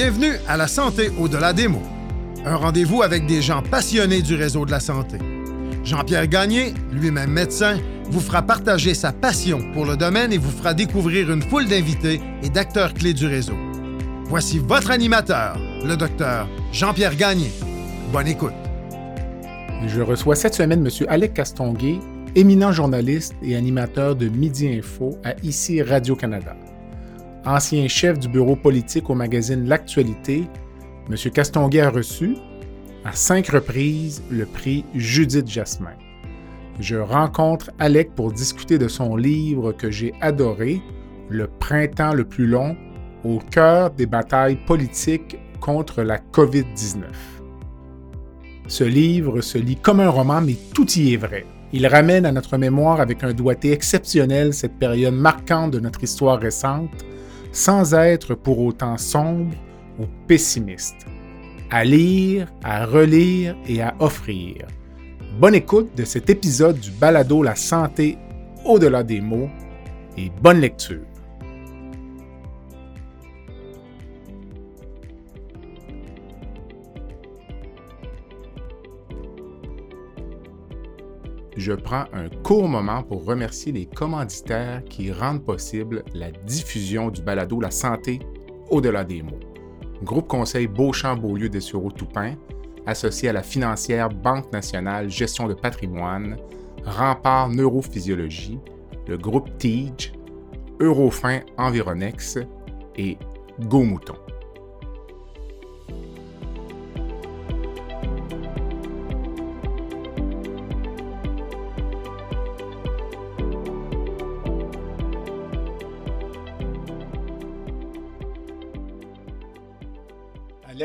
Bienvenue à La Santé au-delà des mots. Un rendez-vous avec des gens passionnés du réseau de la santé. Jean-Pierre Gagné, lui-même médecin, vous fera partager sa passion pour le domaine et vous fera découvrir une foule d'invités et d'acteurs clés du réseau. Voici votre animateur, le docteur Jean-Pierre Gagné. Bonne écoute. Je reçois cette semaine M. Alec Castonguay, éminent journaliste et animateur de Midi Info à ICI Radio-Canada. Ancien chef du bureau politique au magazine L'Actualité, M. Castonguay a reçu, à cinq reprises, le prix Judith Jasmin. Je rencontre Alec pour discuter de son livre que j'ai adoré, Le printemps le plus long, au cœur des batailles politiques contre la COVID-19. Ce livre se lit comme un roman, mais tout y est vrai. Il ramène à notre mémoire avec un doigté exceptionnel cette période marquante de notre histoire récente, sans être pour autant sombre ou pessimiste. À lire, à relire et à offrir. Bonne écoute de cet épisode du balado La santé au-delà des mots et bonne lecture. Je prends un court moment pour remercier les commanditaires qui rendent possible la diffusion du balado La santé au-delà des mots. Groupe Conseil Beauchamp-Beaulieu des Toupin, associé à la financière Banque nationale Gestion de patrimoine, Rempart Neurophysiologie, le groupe TIGE, Eurofin Environex et Go Mouton.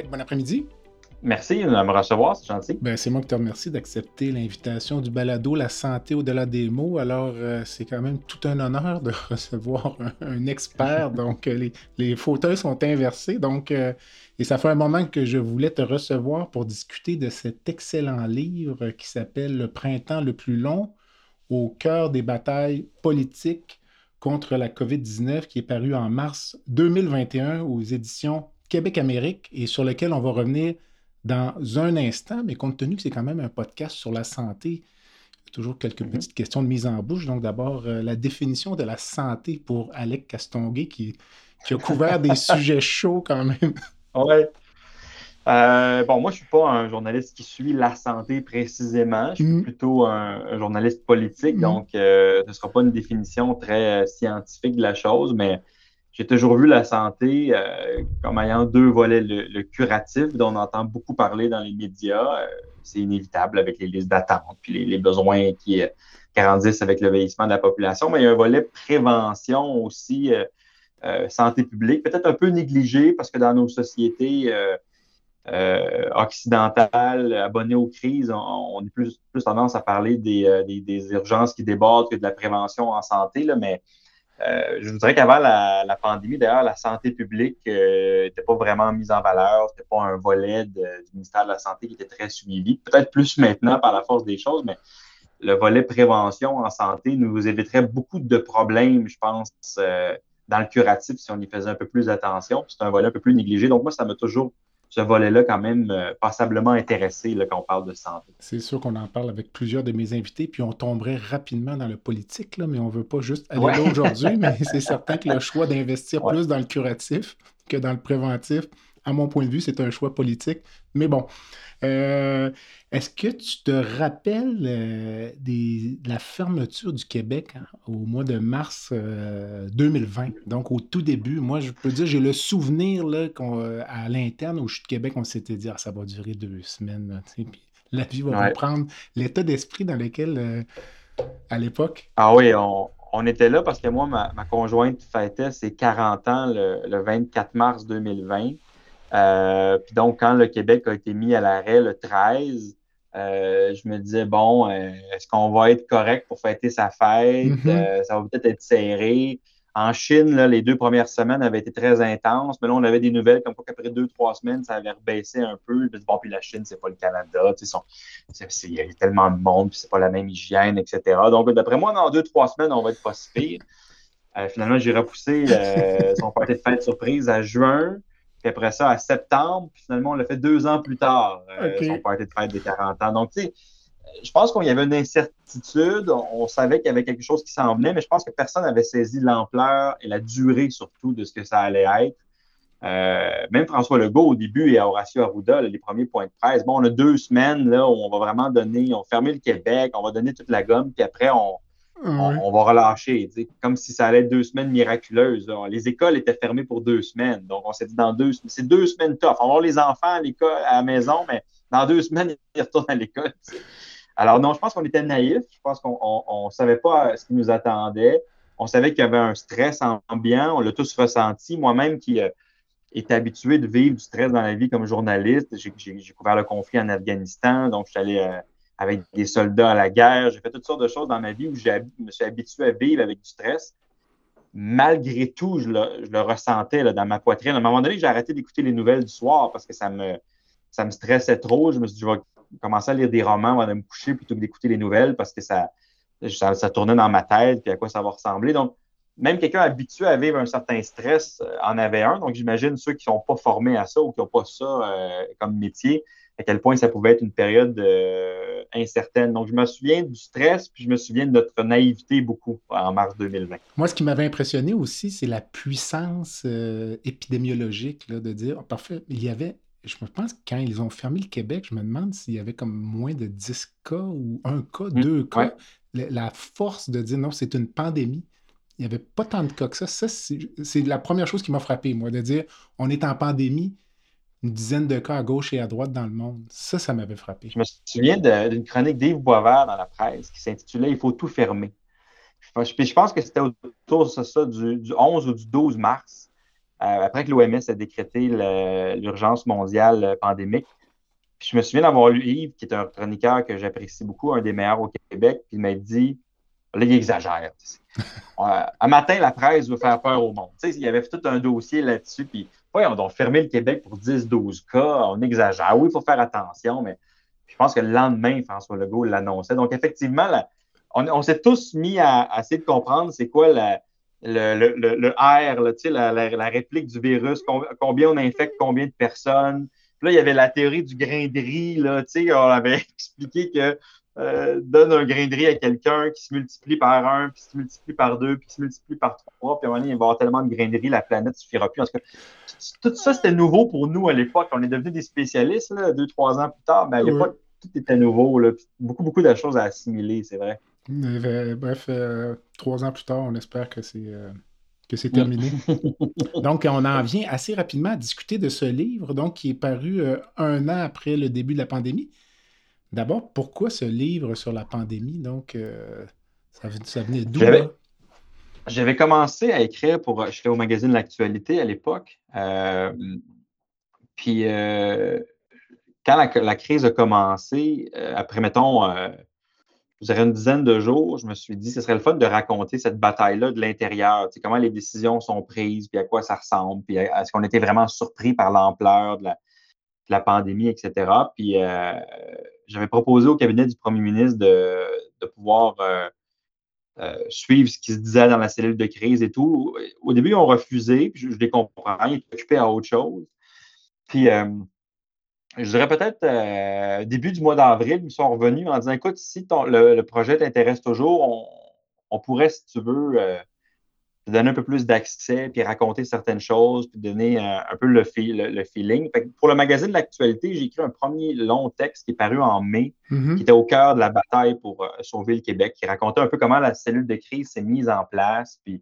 Bon après-midi. Merci de me recevoir, c'est gentil. Ben, c'est moi qui te remercie d'accepter l'invitation du balado La santé au-delà des mots. Alors, euh, c'est quand même tout un honneur de recevoir un, expert. donc, euh, les, fauteuils sont inversés. Donc, euh, et ça fait un moment que je voulais te recevoir pour discuter de cet excellent livre qui s'appelle Le printemps le plus long au cœur des batailles politiques contre la COVID-19 qui est paru en mars 2021 aux éditions Québec-Amérique et sur lequel on va revenir dans un instant, mais compte tenu que c'est quand même un podcast sur la santé, toujours quelques mhm. petites questions de mise en bouche. Donc d'abord, euh, la définition de la santé pour Alec Castonguay qui, a couvert des sujets chauds quand même. Oui. Euh, bon, moi, je ne suis pas un journaliste qui suit la santé précisément. Je suis mhm. plutôt un, journaliste politique, mhm. donc euh, ce ne sera pas une définition très scientifique de la chose, mais j'ai toujours vu la santé euh, comme ayant deux volets. Le, curatif, dont on entend beaucoup parler dans les médias, euh, c'est inévitable avec les listes d'attente, puis les, besoins qui euh, grandissent avec le vieillissement de la population, mais il y a un volet prévention aussi, santé publique, peut-être un peu négligé parce que dans nos sociétés occidentales abonnées aux crises, on, a plus, plus tendance à parler des, des, des, urgences qui débordent que de la prévention en santé, là, mais euh, je voudrais qu'avant la, pandémie, d'ailleurs, la santé publique n'était euh, pas vraiment mise en valeur. Ce n'était pas un volet du ministère de la Santé qui était très suivi. Peut-être plus maintenant par la force des choses, mais le volet prévention en santé nous éviterait beaucoup de problèmes, je pense, euh, dans le curatif si on y faisait un peu plus attention. C'est un volet un peu plus négligé. Donc, moi, ça m'a toujours ce volet-là quand même euh, passablement intéressé là, quand on parle de santé. C'est sûr qu'on en parle avec plusieurs de mes invités, puis on tomberait rapidement dans le politique, là, mais on ne veut pas juste aller là aujourd'hui, mais c'est certain que le choix d'investir plus dans le curatif que dans le préventif, à mon point de vue, c'est un choix politique. Mais bon, euh, est-ce que tu te rappelles euh, de la fermeture du Québec hein, au mois de mars 2020? Euh, Donc, au tout début, moi, je peux dire, j'ai le souvenir là, à l'interne, au CHU de Québec, on s'était dit, ah, ça va durer deux semaines. puis la vie va reprendre. L'état d'esprit dans lequel, à l'époque. Ah oui, on, était là parce que moi, ma, conjointe fêtait ses 40 ans le 24 mars 2020. Euh, puis donc, quand le Québec a été mis à l'arrêt le 13, euh, je me disais, bon, euh, est-ce qu'on va être correct pour fêter sa fête? Mm-hmm. ça va peut-être être serré. En Chine, là, les deux premières semaines avaient été très intenses, mais là, on avait des nouvelles comme quoi qu'après deux, trois semaines, ça avait rebaissé un peu. Bon, puis la Chine, c'est pas le Canada. Il y a tellement de monde, puis c'est pas la même hygiène, etc. Donc, d'après moi, dans deux, trois semaines, on va être pas si pire. finalement, j'ai repoussé son party de fête surprise à juin. Puis après ça, à septembre, puis finalement, on l'a fait deux ans plus tard, euh, son party de fête des 40 ans. Donc, tu sais, je pense qu'il y avait une incertitude. On, savait qu'il y avait quelque chose qui s'en venait, mais je pense que personne n'avait saisi l'ampleur et la durée surtout de ce que ça allait être. Euh, même François Legault, au début, et Horacio Arruda, les premiers points de presse, bon, on a deux semaines là, où on va vraiment donner, on fermer le Québec, on va donner toute la gomme, puis après, on, on, va relâcher. Comme si ça allait être deux semaines miraculeuses. Les écoles étaient fermées pour deux semaines. Donc, on s'est dit dans deux semaines, c'est deux semaines tough. On va avoir les enfants à l'école, à la maison, mais dans deux semaines, ils retournent à l'école. Alors, non, je pense qu'on était naïfs. Je pense qu'on ne savait pas ce qui nous attendait. On savait qu'il y avait un stress ambiant. On l'a tous ressenti. Moi-même qui euh, était habitué de vivre du stress dans la vie comme journaliste, j'ai couvert le conflit en Afghanistan. Donc, je suis allé euh, avec des soldats à la guerre. J'ai fait toutes sortes de choses dans ma vie où je me suis habitué à vivre avec du stress. Malgré tout, je le, ressentais là, dans ma poitrine. À un moment donné, j'ai arrêté d'écouter les nouvelles du soir parce que ça me, stressait trop. Je me suis dit, je vais commencer à lire des romans avant de me coucher plutôt que d'écouter les nouvelles parce que ça, ça, tournait dans ma tête, puis à quoi ça va ressembler. Donc, même quelqu'un habitué à vivre un certain stress euh, en avait un. Donc, j'imagine ceux qui ne sont pas formés à ça ou qui n'ont pas ça euh, comme métier, à quel point ça pouvait être une période euh, incertaine. Donc, je me souviens du stress, puis je me souviens de notre naïveté beaucoup en mars 2020. Moi, ce qui m'avait impressionné aussi, c'est la puissance épidémiologique de dire, parfait, il y avait je me pense que quand ils ont fermé le Québec, je me demande s'il y avait comme moins de 10 cas ou un cas, mmh, deux cas. La, force de dire non, c'est une pandémie. Il n'y avait pas tant de cas que ça. Ça, c'est la première chose qui m'a frappé, moi, de dire on est en pandémie, une dizaine de cas à gauche et à droite dans le monde. Ça, ça m'avait frappé. Je me souviens d'une chronique d'Yves Boisvert dans la presse qui s'intitulait Il faut tout fermer. Je pense que c'était autour de ça, du, du 11 ou du 12 mars. Euh, après que l'OMS a décrété l'urgence mondiale euh, pandémique. je me souviens d'avoir lu Yves, qui est un chroniqueur que j'apprécie beaucoup, un des meilleurs au Québec, puis il m'a dit là, il exagère. un matin, la presse veut faire peur au monde. il y avait tout un dossier là-dessus, puis on doit fermer le Québec pour 10-12 cas, on exagère. Oui, il faut faire attention, mais je pense que le lendemain, François Legault l'annonçait. Donc, effectivement, on, s'est tous mis à essayer de comprendre c'est quoi le, R, la, réplique du virus, combien on infecte combien de personnes. Puis là, il y avait la théorie du grain de riz. On avait expliqué que euh, donne un grain de riz à quelqu'un qui se multiplie par un, puis se multiplie par deux, puis se multiplie par trois, puis à un moment donné, il va y avoir tellement de grains de riz, la planète ne suffira plus. En tout, cas, tout ça, c'était nouveau pour nous à l'époque. On est devenus des spécialistes là, deux, trois ans plus tard, mais à l'époque, tout était nouveau. Là, beaucoup, beaucoup de choses à assimiler, c'est vrai. Euh, bref, euh, trois ans plus tard, on espère que c'est euh, que c'est terminé. donc, on en vient assez rapidement à discuter de ce livre, donc qui est paru un an après le début de la pandémie. D'abord, pourquoi ce livre sur la pandémie? Donc, ça, ça, venait d'où J'avais commencé à écrire pour. J'étais au magazine L'Actualité à l'époque. puis, quand la, la, crise a commencé, après, mettons je dirais une dizaine de jours, je me suis dit, ce serait le fun de raconter cette bataille-là de l'intérieur, comment les décisions sont prises, puis à quoi ça ressemble, puis est-ce qu'on était vraiment surpris par l'ampleur de la, pandémie, etc. Puis euh, j'avais proposé au cabinet du premier ministre de, pouvoir euh, euh, suivre ce qui se disait dans la cellule de crise et tout. Au début, ils ont refusé, puis je, les comprends, ils étaient occupés à autre chose. Puis je dirais peut-être euh, début du mois d'avril, ils sont revenus en disant écoute, si le, projet t'intéresse toujours, on, pourrait, si tu veux, euh, te donner un peu plus d'accès, puis raconter certaines choses, puis donner euh, un peu le, le, feeling. pour le magazine de l'actualité, j'ai écrit un premier long texte qui est paru en mai, mm-hmm. qui était au cœur de la bataille pour sauver le Québec, qui racontait un peu comment la cellule de crise s'est mise en place, puis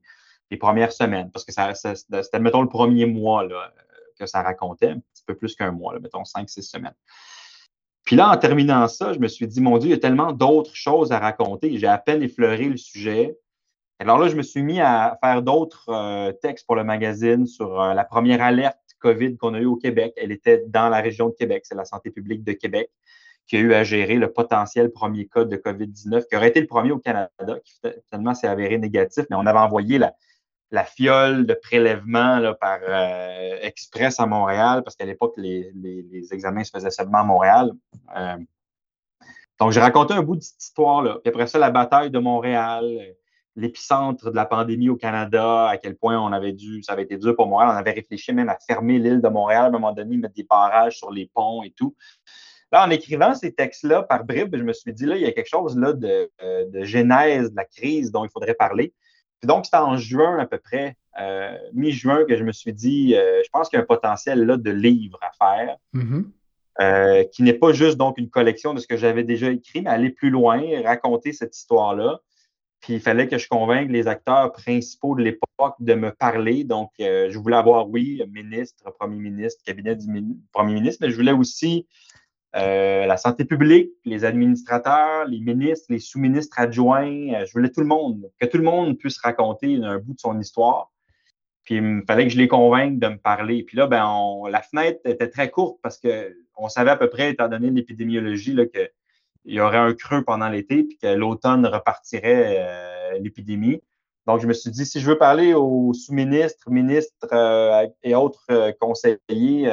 les premières semaines, parce que ça, c'était, mettons, le premier mois. Là, que ça racontait, un petit peu plus qu'un mois, mettons cinq, six semaines. Puis là, en terminant ça, je me suis dit, mon Dieu, il y a tellement d'autres choses à raconter. J'ai à peine effleuré le sujet. Alors là, je me suis mis à faire d'autres euh, textes pour le magazine sur euh, la première alerte COVID qu'on a eue au Québec. Elle était dans la région de Québec, c'est la santé publique de Québec qui a eu à gérer le potentiel premier cas de COVID-19, qui aurait été le premier au Canada, qui finalement s'est avéré négatif, mais on avait envoyé la, fiole de prélèvement par euh, Express à Montréal, parce qu'à l'époque, les, examens se faisaient seulement à Montréal. Donc, j'ai raconté un bout de cette histoire-là. Puis après ça, la bataille de Montréal, l'épicentre de la pandémie au Canada, à quel point on avait dû, ça avait été dur pour Montréal. On avait réfléchi même à fermer l'île de Montréal à un moment donné, mettre des barrages sur les ponts et tout. Là, en écrivant ces textes-là par bribes, je me suis dit, là, il y a quelque chose là, de, euh, de genèse de la crise dont il faudrait parler. Puis donc, c'était en juin à peu près, euh, mi-juin, que je me suis dit, euh, je pense qu'il y a un potentiel là, de livres à faire, mm-hmm. qui n'est pas juste donc une collection de ce que j'avais déjà écrit, mais aller plus loin, raconter cette histoire-là. Puis il fallait que je convainque les acteurs principaux de l'époque de me parler. Donc, je voulais avoir, oui, ministre, premier ministre, cabinet du premier ministre, mais je voulais aussi euh, la santé publique, les administrateurs, les ministres, les sous-ministres adjoints. Euh, je voulais tout le monde, que tout le monde puisse raconter un bout de son histoire. Puis il fallait que je les convainque de me parler. Puis là, ben, la fenêtre était très courte parce qu'on savait à peu près, étant donné l'épidémiologie, qu'il y aurait un creux pendant l'été, puis que l'automne repartirait euh, l'épidémie. Donc, je me suis dit, si je veux parler aux sous-ministres, ministres et autres conseillers,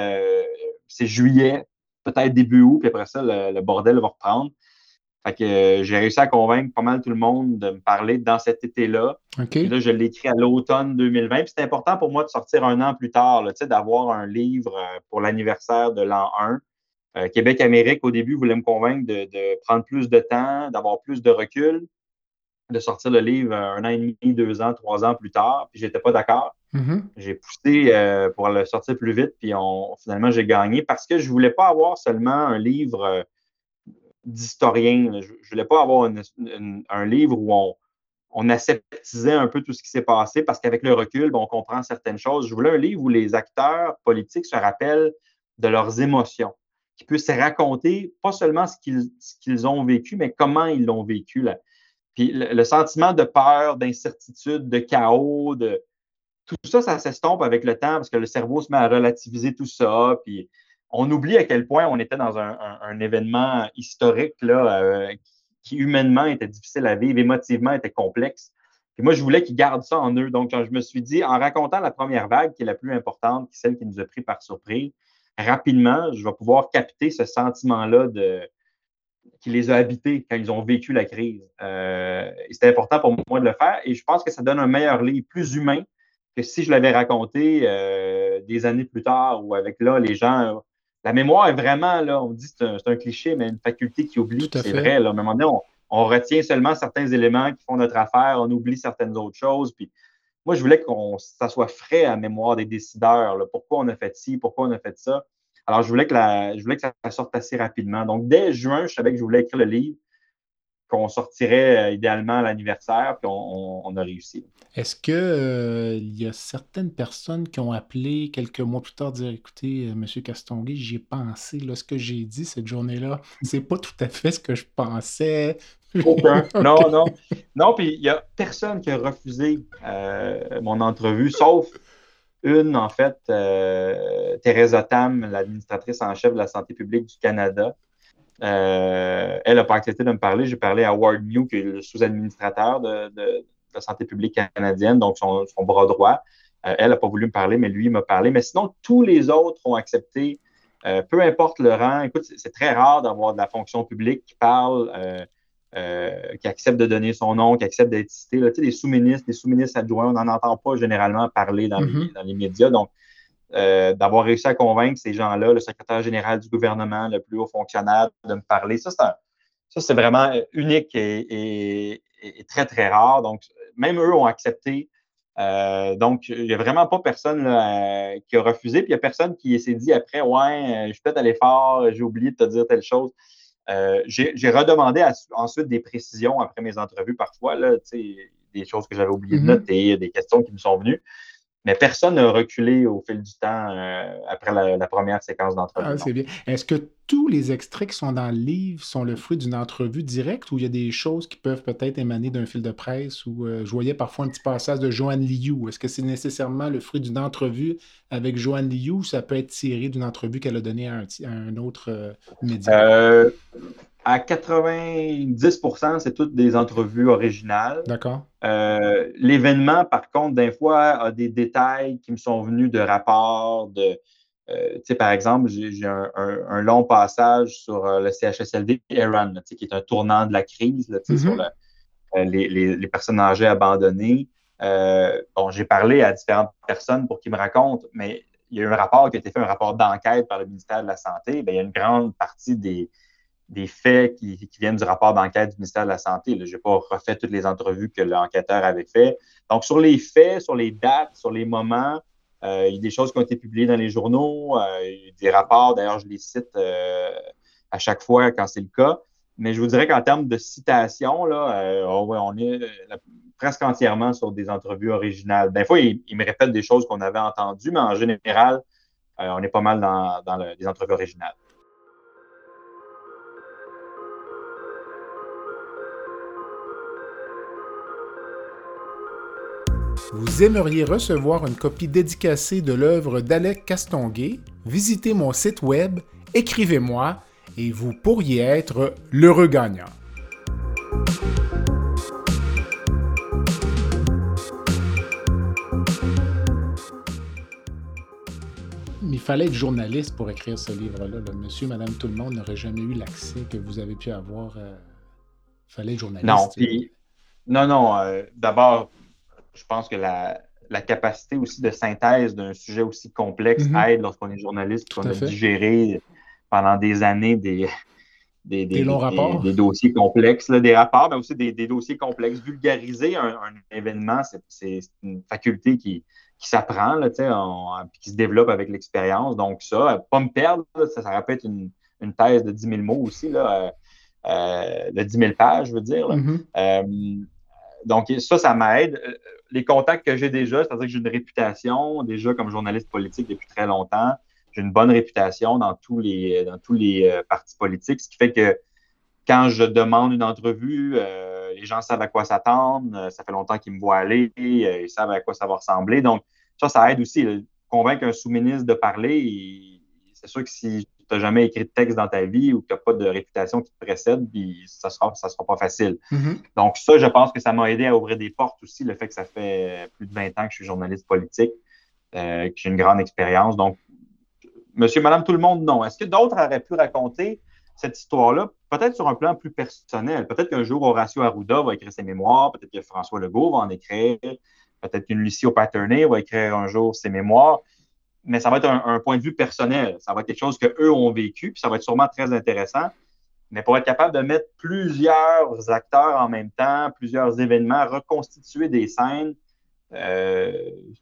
c'est juillet, peut-être début août, puis après ça, le, bordel va reprendre. Fait que euh, j'ai réussi à convaincre pas mal tout le monde de me parler dans cet été-là. Là, je l'ai écrit à l'automne 2020. Puis c'est important pour moi de sortir un an plus tard, d'avoir un livre euh, pour l'anniversaire de l'an 1. Euh, Québec-Amérique, au début, voulait me convaincre de, prendre plus de temps, d'avoir plus de recul, de sortir le livre un an et demi, deux ans, trois ans plus tard. Puis j'étais pas d'accord. Mm-hmm. J'ai poussé euh, pour le sortir plus vite, puis finalement, j'ai gagné parce que je ne voulais pas avoir seulement un livre euh, d'historien. Je ne voulais pas avoir un livre où on, on aseptisait un peu tout ce qui s'est passé parce qu'avec le recul, on comprend certaines choses. Je voulais un livre où les acteurs politiques se rappellent de leurs émotions, qui puissent raconter pas seulement ce qu'ils ont vécu, mais comment ils l'ont vécu. Puis le, sentiment de peur, d'incertitude, de chaos, de, tout ça, ça s'estompe avec le temps parce que le cerveau se met à relativiser tout ça. Puis on oublie à quel point on était dans un, événement historique là, euh, qui humainement était difficile à vivre, émotivement était complexe. Moi, je voulais qu'ils gardent ça en eux. Donc, je me suis dit, en racontant la première vague, qui est la plus importante, qui est celle qui nous a pris par surprise, rapidement, je vais pouvoir capter ce sentiment-là de qui les a habités quand ils ont vécu la crise. Euh, C'était important pour moi de le faire et je pense que ça donne un meilleur livre, plus humain, que si je l'avais raconté euh, des années plus tard ou avec là, les gens. La mémoire est vraiment, là, on dit c'est un, un, cliché, mais une faculté qui oublie. C'est vrai. Là, à un moment donné, on, retient seulement certains éléments qui font notre affaire, on oublie certaines autres choses. Puis moi, je voulais que ça soit frais à mémoire des décideurs. pourquoi on a fait ci, pourquoi on a fait ça? Alors, je voulais que, je voulais que ça sorte assez rapidement. Donc, dès juin, je savais que je voulais écrire le livre qu'on sortirait euh, idéalement à l'anniversaire, puis on, a réussi. Est-ce qu'il euh, y a certaines personnes qui ont appelé quelques mois plus tard dire écoutez, euh, M. Castonguay, j'y ai pensé, là, ce que j'ai dit cette journée-là, c'est pas tout à fait ce que je pensais. Aucun. Non, non. Non, puis il n'y a personne qui a refusé mon entrevue, sauf une, en fait, Thérèse Tam, l'administratrice en chef de la santé publique du Canada, euh, elle n'a pas accepté de me parler. J'ai parlé à Ward New, qui est le sous-administrateur de, la santé publique canadienne, donc son, bras droit. Euh, elle n'a pas voulu me parler, mais lui m'a parlé. Mais sinon, tous les autres ont accepté, euh, peu importe le rang. Écoute, c'est très rare d'avoir de la fonction publique qui parle, qui accepte de donner son nom, qui accepte d'être cité. Là, tu sais, les sous-ministres, les sous-ministres adjoints, on n'en entend pas généralement parler dans, les, mm-hmm. dans les médias. Donc, euh, d'avoir réussi à convaincre ces gens-là, le secrétaire général du gouvernement, le plus haut fonctionnaire, de me parler. Ça, c'est, vraiment unique et, très, très rare. Donc, même eux ont accepté. Euh, donc, il n'y a vraiment pas personne euh, qui a refusé. Puis, il n'y a personne qui s'est dit après, ouais, je suis peut-être allé fort, j'ai oublié de te dire telle chose. j'ai, redemandé ensuite des précisions après mes entrevues parfois, là, des choses que j'avais oublié de mm-hmm. noter, des questions qui me sont venues. Mais personne n'a reculé au fil du temps euh, après la, première séquence d'entrevue. Ah, c'est bien. Est-ce que tous les extraits qui sont dans le livre sont le fruit d'une entrevue directe ou il y a des choses qui peuvent peut-être émaner d'un fil de presse ou euh, je voyais parfois un petit passage de Joanne Liu. Est-ce que c'est nécessairement le fruit d'une entrevue avec Joanne Liu ou ça peut être tiré d'une entrevue qu'elle a donnée à un, autre euh, média? à 90% c'est toutes des entrevues originales. D'accord. Euh, l'événement, par contre, d'un fois, a des détails qui me sont venus de rapports de. Euh, tu sais, par exemple, j'ai un, long passage sur euh, le CHSLD Iran, qui est un tournant de la crise, là, sur mm-hmm. les, personnes âgées abandonnées. bon, j'ai parlé à différentes personnes pour qu'ils me racontent, mais il y a eu un rapport qui a été fait, un rapport d'enquête par le ministère de la Santé. Bien, il y a une grande partie des, des faits qui, viennent du rapport d'enquête du ministère de la Santé. Je n'ai pas refait toutes les entrevues que l'enquêteur avait fait. Donc, sur les faits, sur les dates, sur les moments, euh, il y a des choses qui ont été publiées dans les journaux, euh, des rapports, d'ailleurs, je les cite euh, à chaque fois quand c'est le cas. Mais je vous dirais qu'en termes de citation, là, oh on est presque entièrement sur des entrevues originales. Des fois, il, me répète des choses qu'on avait entendues, mais en général, on est pas mal dans, les entrevues originales. Vous aimeriez recevoir une copie dédicacée de l'œuvre d'Alec Castonguay? Visitez mon site web, écrivez-moi et vous pourriez être l'heureux gagnant. il fallait être journaliste pour écrire ce livre-là. Monsieur, madame, tout le monde n'aurait jamais eu l'accès que vous avez pu avoir. Il euh, fallait être journaliste. Non, non, non. Euh, d'abord, je pense que la, capacité aussi de synthèse d'un sujet aussi complexe mhm. aide lorsqu'on est journaliste, qu'on a digéré pendant des années des, des, dossiers complexes, des rapports, mais aussi des, dossiers complexes. Vulgariser un, événement, c'est une faculté qui, s'apprend, qui se développe avec l'expérience. Donc, ça, pas me perdre, ça, ça peut être une, thèse de 10 000 mots aussi, là, euh, euh, de 10 000 pages, je veux dire. Mhm. Euh, donc, ça, ça m'aide. Euh, les contacts que j'ai déjà, c'est-à-dire que j'ai une réputation déjà comme journaliste politique depuis très longtemps. J'ai une bonne réputation dans tous les, dans tous les euh, partis politiques, ce qui fait que quand je demande une entrevue, euh, les gens savent à quoi s'attendre. Ça fait longtemps qu'ils me voient aller, ils savent à quoi ça va ressembler. Donc, ça, ça aide aussi. Convaincre un sous-ministre de parler, c'est sûr que si tu n'as jamais écrit de texte dans ta vie ou que tu n'as pas de réputation qui te précède, puis ça ne sera, ça sera pas facile. Mm-hmm. Donc, ça, je pense que ça m'a aidé à ouvrir des portes aussi, le fait que ça fait plus de 20 ans que je suis journaliste politique, euh, que j'ai une grande expérience. Donc, monsieur, madame, tout le monde, non. Est-ce que d'autres auraient pu raconter cette histoire-là, peut-être sur un plan plus personnel? Peut-être qu'un jour, Horacio Arruda va écrire ses mémoires, peut-être que François Legault va en écrire, peut-être qu'une Lucie Paternay va écrire un jour ses mémoires mais ça va être un, point de vue personnel. Ça va être quelque chose qu'eux ont vécu, puis ça va être sûrement très intéressant. Mais pour être capable de mettre plusieurs acteurs en même temps, plusieurs événements, reconstituer des scènes, euh,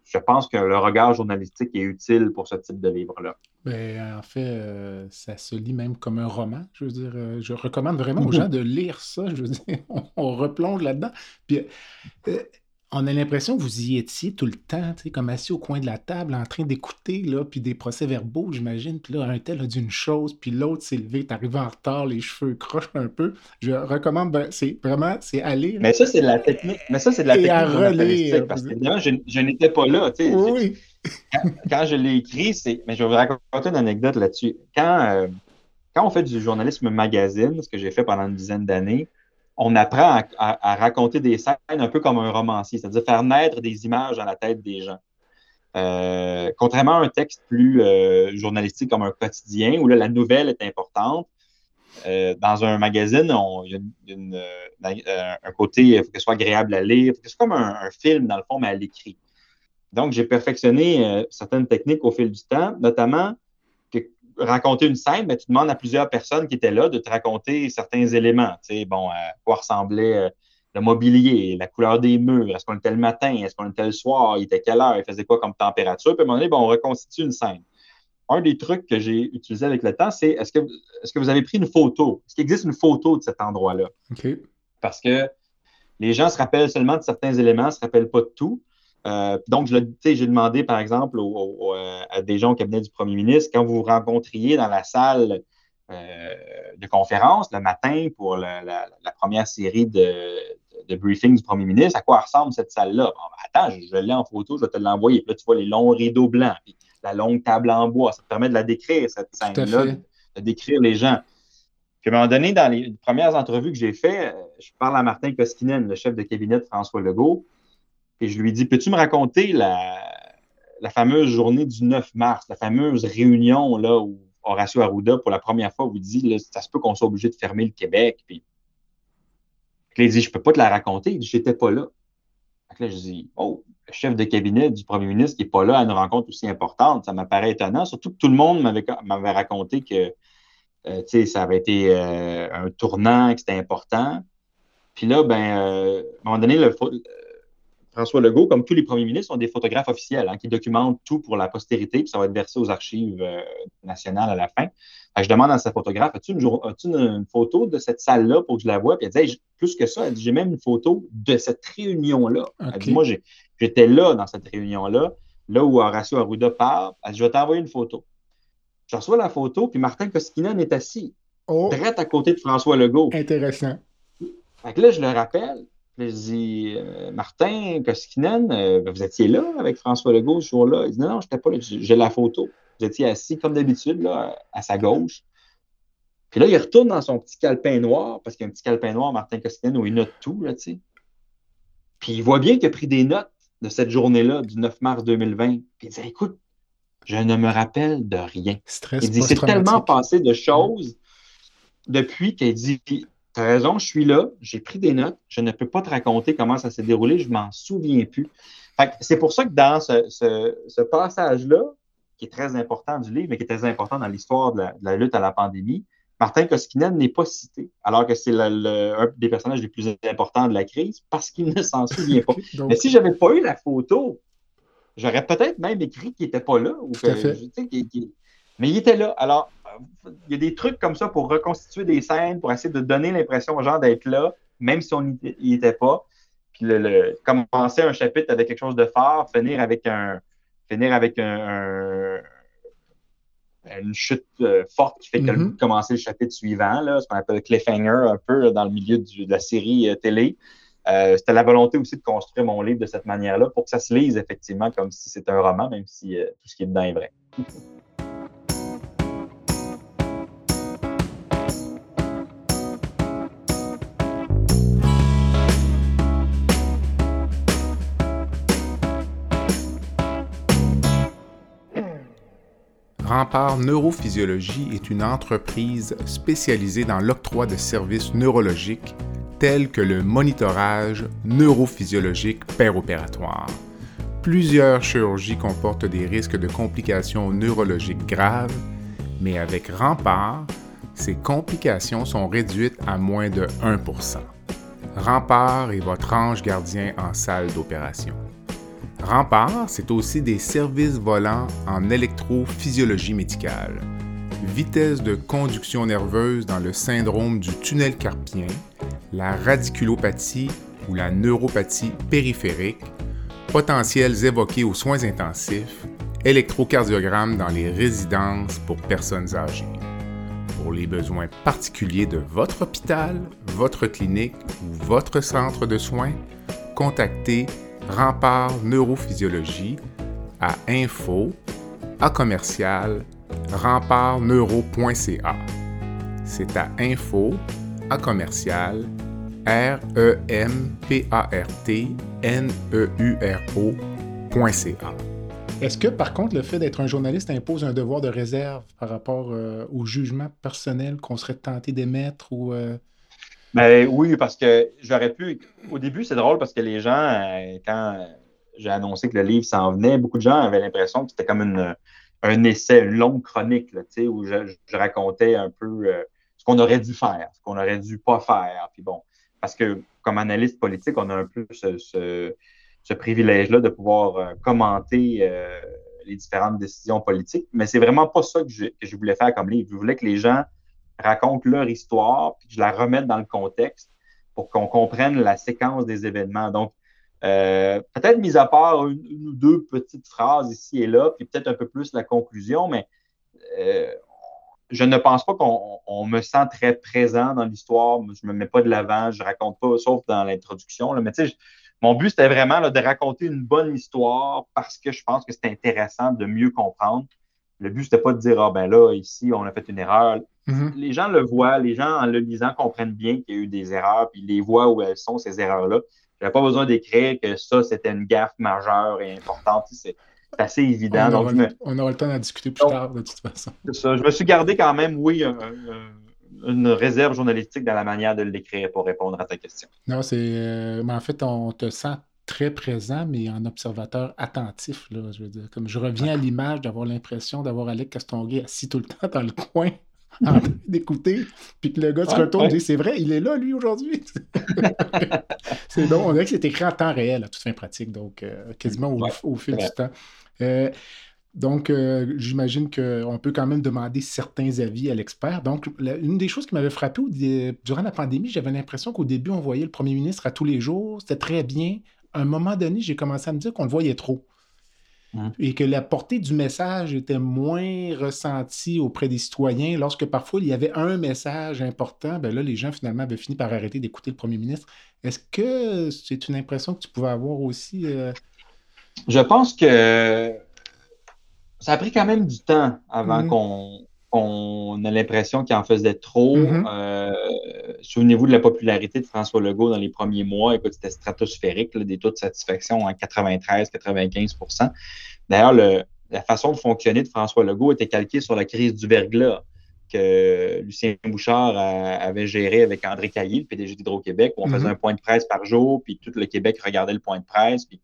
je pense que le regard journalistique est utile pour ce type de livre-là. Ben, en fait, euh, ça se lit même comme un roman. Je veux dire, euh, je recommande vraiment aux gens de lire ça. Je veux dire, on, replonge là-dedans. Puis, on a l'impression que vous y étiez tout le temps, comme assis au coin de la table, en train d'écouter, là, puis des procès-verbaux, j'imagine. Puis là, un tel a dit une chose, puis l'autre s'est levé, est arrivé en retard, les cheveux crochent un peu. Je recommande, ben, c'est vraiment, c'est aller. Mais ça, c'est de la technique. Mais ça, c'est de la technique parce que je, n'étais pas là, tu sais. Oui. Quand, je l'ai écrit, c'est. Mais je vais vous raconter une anecdote là-dessus. Quand, euh, quand on fait du journalisme magazine, ce que j'ai fait pendant une dizaine d'années, on apprend à, raconter des scènes un peu comme un romancier, c'est-à-dire faire naître des images dans la tête des gens. Euh, contrairement à un texte plus euh, journalistique comme un quotidien, où là, la nouvelle est importante, euh, dans un magazine, il y a un côté, il faut que ce soit agréable à lire, il faut que ce soit comme un, film, dans le fond, mais à l'écrit. Donc, j'ai perfectionné certaines techniques au fil du temps, notamment raconter une scène, mais tu demandes à plusieurs personnes qui étaient là de te raconter certains éléments. Tu sais, bon, à quoi ressemblait euh, le mobilier, la couleur des murs, est-ce qu'on était le matin, est-ce qu'on était le soir, il était quelle heure, il faisait quoi comme température. Puis à un moment donné, bon, on reconstitue une scène. Un des trucs que j'ai utilisé avec le temps, c'est est-ce que, est que vous avez pris une photo? Est-ce qu'il existe une photo de cet endroit-là? Parce que les gens se rappellent seulement de certains éléments, ne se rappellent pas de tout. Euh, donc, j'ai demandé, par exemple, euh, à des gens au cabinet du premier ministre, quand vous vous rencontriez dans la salle euh, de conférence le matin pour la, première série de, de, briefing du premier ministre, à quoi ressemble cette salle-là? attends, je, l'ai en photo, je vais te l'envoyer. Là, tu vois les longs rideaux blancs, puis la longue table en bois. Ça te permet de la décrire, cette scène-là, de, décrire les gens. Puis à un moment donné, dans les premières entrevues que j'ai faites, je parle à Martin Koskinen, le chef de cabinet de François Legault. Et je lui dis, peux-tu me raconter la, fameuse journée du 9 mars, la fameuse réunion là, où Horacio Arruda, pour la première fois, vous dit, là, ça se peut qu'on soit obligé de fermer le Québec. Puis, il dit, je peux pas te la raconter. Il dit, j'étais pas là. là, je dis, oh, le chef de cabinet du premier ministre qui n'est pas là à une rencontre aussi importante, ça m'apparaît étonnant, surtout que tout le monde m'avait raconté que euh, ça avait été euh, un tournant, que c'était important. Puis là, ben, euh, à un moment donné, le, François Legault, comme tous les premiers ministres, ont des photographes officiels hein, qui documentent tout pour la postérité, puis ça va être versé aux archives nationales à la fin. je demande à sa photographe As-tu une, photo de cette salle-là pour que je la voie? Puis elle dit Plus que ça, elle dit J'ai même une photo de cette réunion-là. Elle dit Moi, j'étais là dans cette réunion-là, là où Horacio Arruda parle. Elle dit Je vais t'envoyer une photo. Je reçois la photo, puis Martin Koskinen est assis, oh. direct à côté de François Legault. Intéressant. Fait que là, je le rappelle. Je dis, euh, Martin Koskinen, euh, vous étiez là avec François Legault ce jour-là? Il dit, non, non, je n'étais pas là. J'ai la photo. Vous étiez assis, comme d'habitude, là, à sa gauche. Puis là, il retourne dans son petit calepin noir, parce qu'il y a un petit calepin noir, Martin Koskinen, où il note tout, là, tu sais. Puis il voit bien qu'il a pris des notes de cette journée-là, du 9 mars 2020. Puis il dit, écoute, je ne me rappelle de rien. il dit, c'est tellement passé de choses depuis qu'il dit, tu as raison, je suis là, j'ai pris des notes, je ne peux pas te raconter comment ça s'est déroulé, je m'en souviens plus. C'est pour ça que dans ce, passage-là, qui est très important du livre, mais qui est très important dans l'histoire de, la lutte à la pandémie, Martin Koskinen n'est pas cité, alors que c'est un des personnages les plus importants de la crise parce qu'il ne s'en souvient pas. mais si je n'avais pas eu la photo J'aurais peut-être même écrit qu'il n'était pas là. Ou Mais il était là. Alors, il y a des trucs comme ça pour reconstituer des scènes, pour essayer de donner l'impression aux gens d'être là, même si on n'y était pas. Puis le, commencer un chapitre avec quelque chose de fort, finir avec un finir avec un, une chute euh, forte qui fait que mm-hmm. commencer le chapitre suivant, là, ce qu'on appelle cliffhanger un peu dans le milieu de la série euh, télé. Euh, c'était la volonté aussi de construire mon livre de cette manière-là pour que ça se lise effectivement comme si c'était un roman, même si tout ce qui est dedans est vrai. Rempart Neurophysiologie est une entreprise spécialisée dans l'octroi de services neurologiques tels que le monitorage neurophysiologique péropératoire. Plusieurs chirurgies comportent des risques de complications neurologiques graves, mais avec Rempart, ces complications sont réduites à moins de 1% Rempart est votre ange gardien en salle d'opération. Rempart, c'est aussi des services volants en électrophysiologie médicale, vitesse de conduction nerveuse dans le syndrome du tunnel carpien, la radiculopathie ou la neuropathie périphérique, potentiels évoqués aux soins intensifs, électrocardiogramme dans les résidences pour personnes âgées. Pour les besoins particuliers de votre hôpital, votre clinique ou votre centre de soins, contactez Rempart Neurophysiologie à info à commercial rempartneuro.ca. C'est à info à commercial R-E-M-P-A-R-T-N-E-U-R-O.ca. Est-ce que, par contre, le fait d'être un journaliste impose un devoir de réserve par rapport euh, au jugement personnel qu'on serait tenté d'émettre ou. Euh? Ben, oui, parce que j'aurais pu. Au début, c'est drôle parce que les gens, euh, quand j'ai annoncé que le livre s'en venait, beaucoup de gens avaient l'impression que c'était comme une, un essai, une longue chronique, là, où je, je, racontais un peu ce qu'on aurait dû faire, ce qu'on aurait dû pas faire. Puis bon, parce que comme analyste politique, on a un peu ce, privilège-là de pouvoir euh, commenter euh, les différentes décisions politiques. Mais c'est vraiment pas ça que je, voulais faire comme livre. Je voulais que les gens racontent leur histoire, puis je la remette dans le contexte pour qu'on comprenne la séquence des événements. Donc, euh, peut-être mis à part une, ou deux petites phrases ici et là, puis peut-être un peu plus la conclusion, mais je ne pense pas qu'on me sent très présent dans l'histoire. Je ne me mets pas de l'avant, je ne raconte pas, sauf dans l'introduction. Mais tu sais, mon but, c'était vraiment de raconter une bonne histoire parce que je pense que c'est intéressant de mieux comprendre. Le but, c'était pas de dire, ah ben là, ici, on a fait une erreur. Mm-hmm. Les gens le voient, les gens, en le lisant, comprennent bien qu'il y a eu des erreurs, puis ils les voient où elles sont, ces erreurs-là. Je n'avais pas besoin d'écrire que ça, c'était une gaffe majeure et importante. C'est assez évident. On, aura, le temps d'en discuter plus tard, de toute façon. Ça. Je me suis gardé quand même, oui, une réserve journalistique dans la manière de l'écrire pour répondre à ta question. Non, c'est. Euh, mais en fait, on te sent très présent, mais en observateur attentif. Là, je veux dire. Comme je reviens à l'image d'avoir l'impression d'avoir Alec Castonguay assis tout le temps dans le coin en train d'écouter, puis que le gars se retourne et dit C'est vrai, il est là, lui, aujourd'hui. c'est donc, on dirait que c'est écrit en temps réel, à toute fin pratique, donc euh, quasiment au, fil du temps. Euh, donc, euh, j'imagine qu'on peut quand même demander certains avis à l'expert. Donc, une des choses qui m'avait frappé durant la pandémie, j'avais l'impression qu'au début, on voyait le premier ministre à tous les jours, c'était très bien. À un moment donné, j'ai commencé à me dire qu'on le voyait trop. Mmh. Et que la portée du message était moins ressentie auprès des citoyens. Lorsque parfois il y avait un message important, ben là, les gens finalement avaient fini par arrêter d'écouter le premier ministre. Est-ce que c'est une impression que tu pouvais avoir aussi? Euh? Je pense que ça a pris quand même du temps avant mhm. qu'on ait l'impression qu'il en faisait trop. Mhm. Euh, souvenez-vous de la popularité de François Legault dans les premiers mois. Écoute, c'était stratosphérique, des taux de satisfaction à 93-95% D'ailleurs, la façon de fonctionner de François Legault était calquée sur la crise du verglas que Lucien Bouchard avait géré avec André Caillé, le PDG d'Hydro-Québec, où on faisait mhm. un point de presse par jour, puis tout le Québec regardait le point de presse. Puis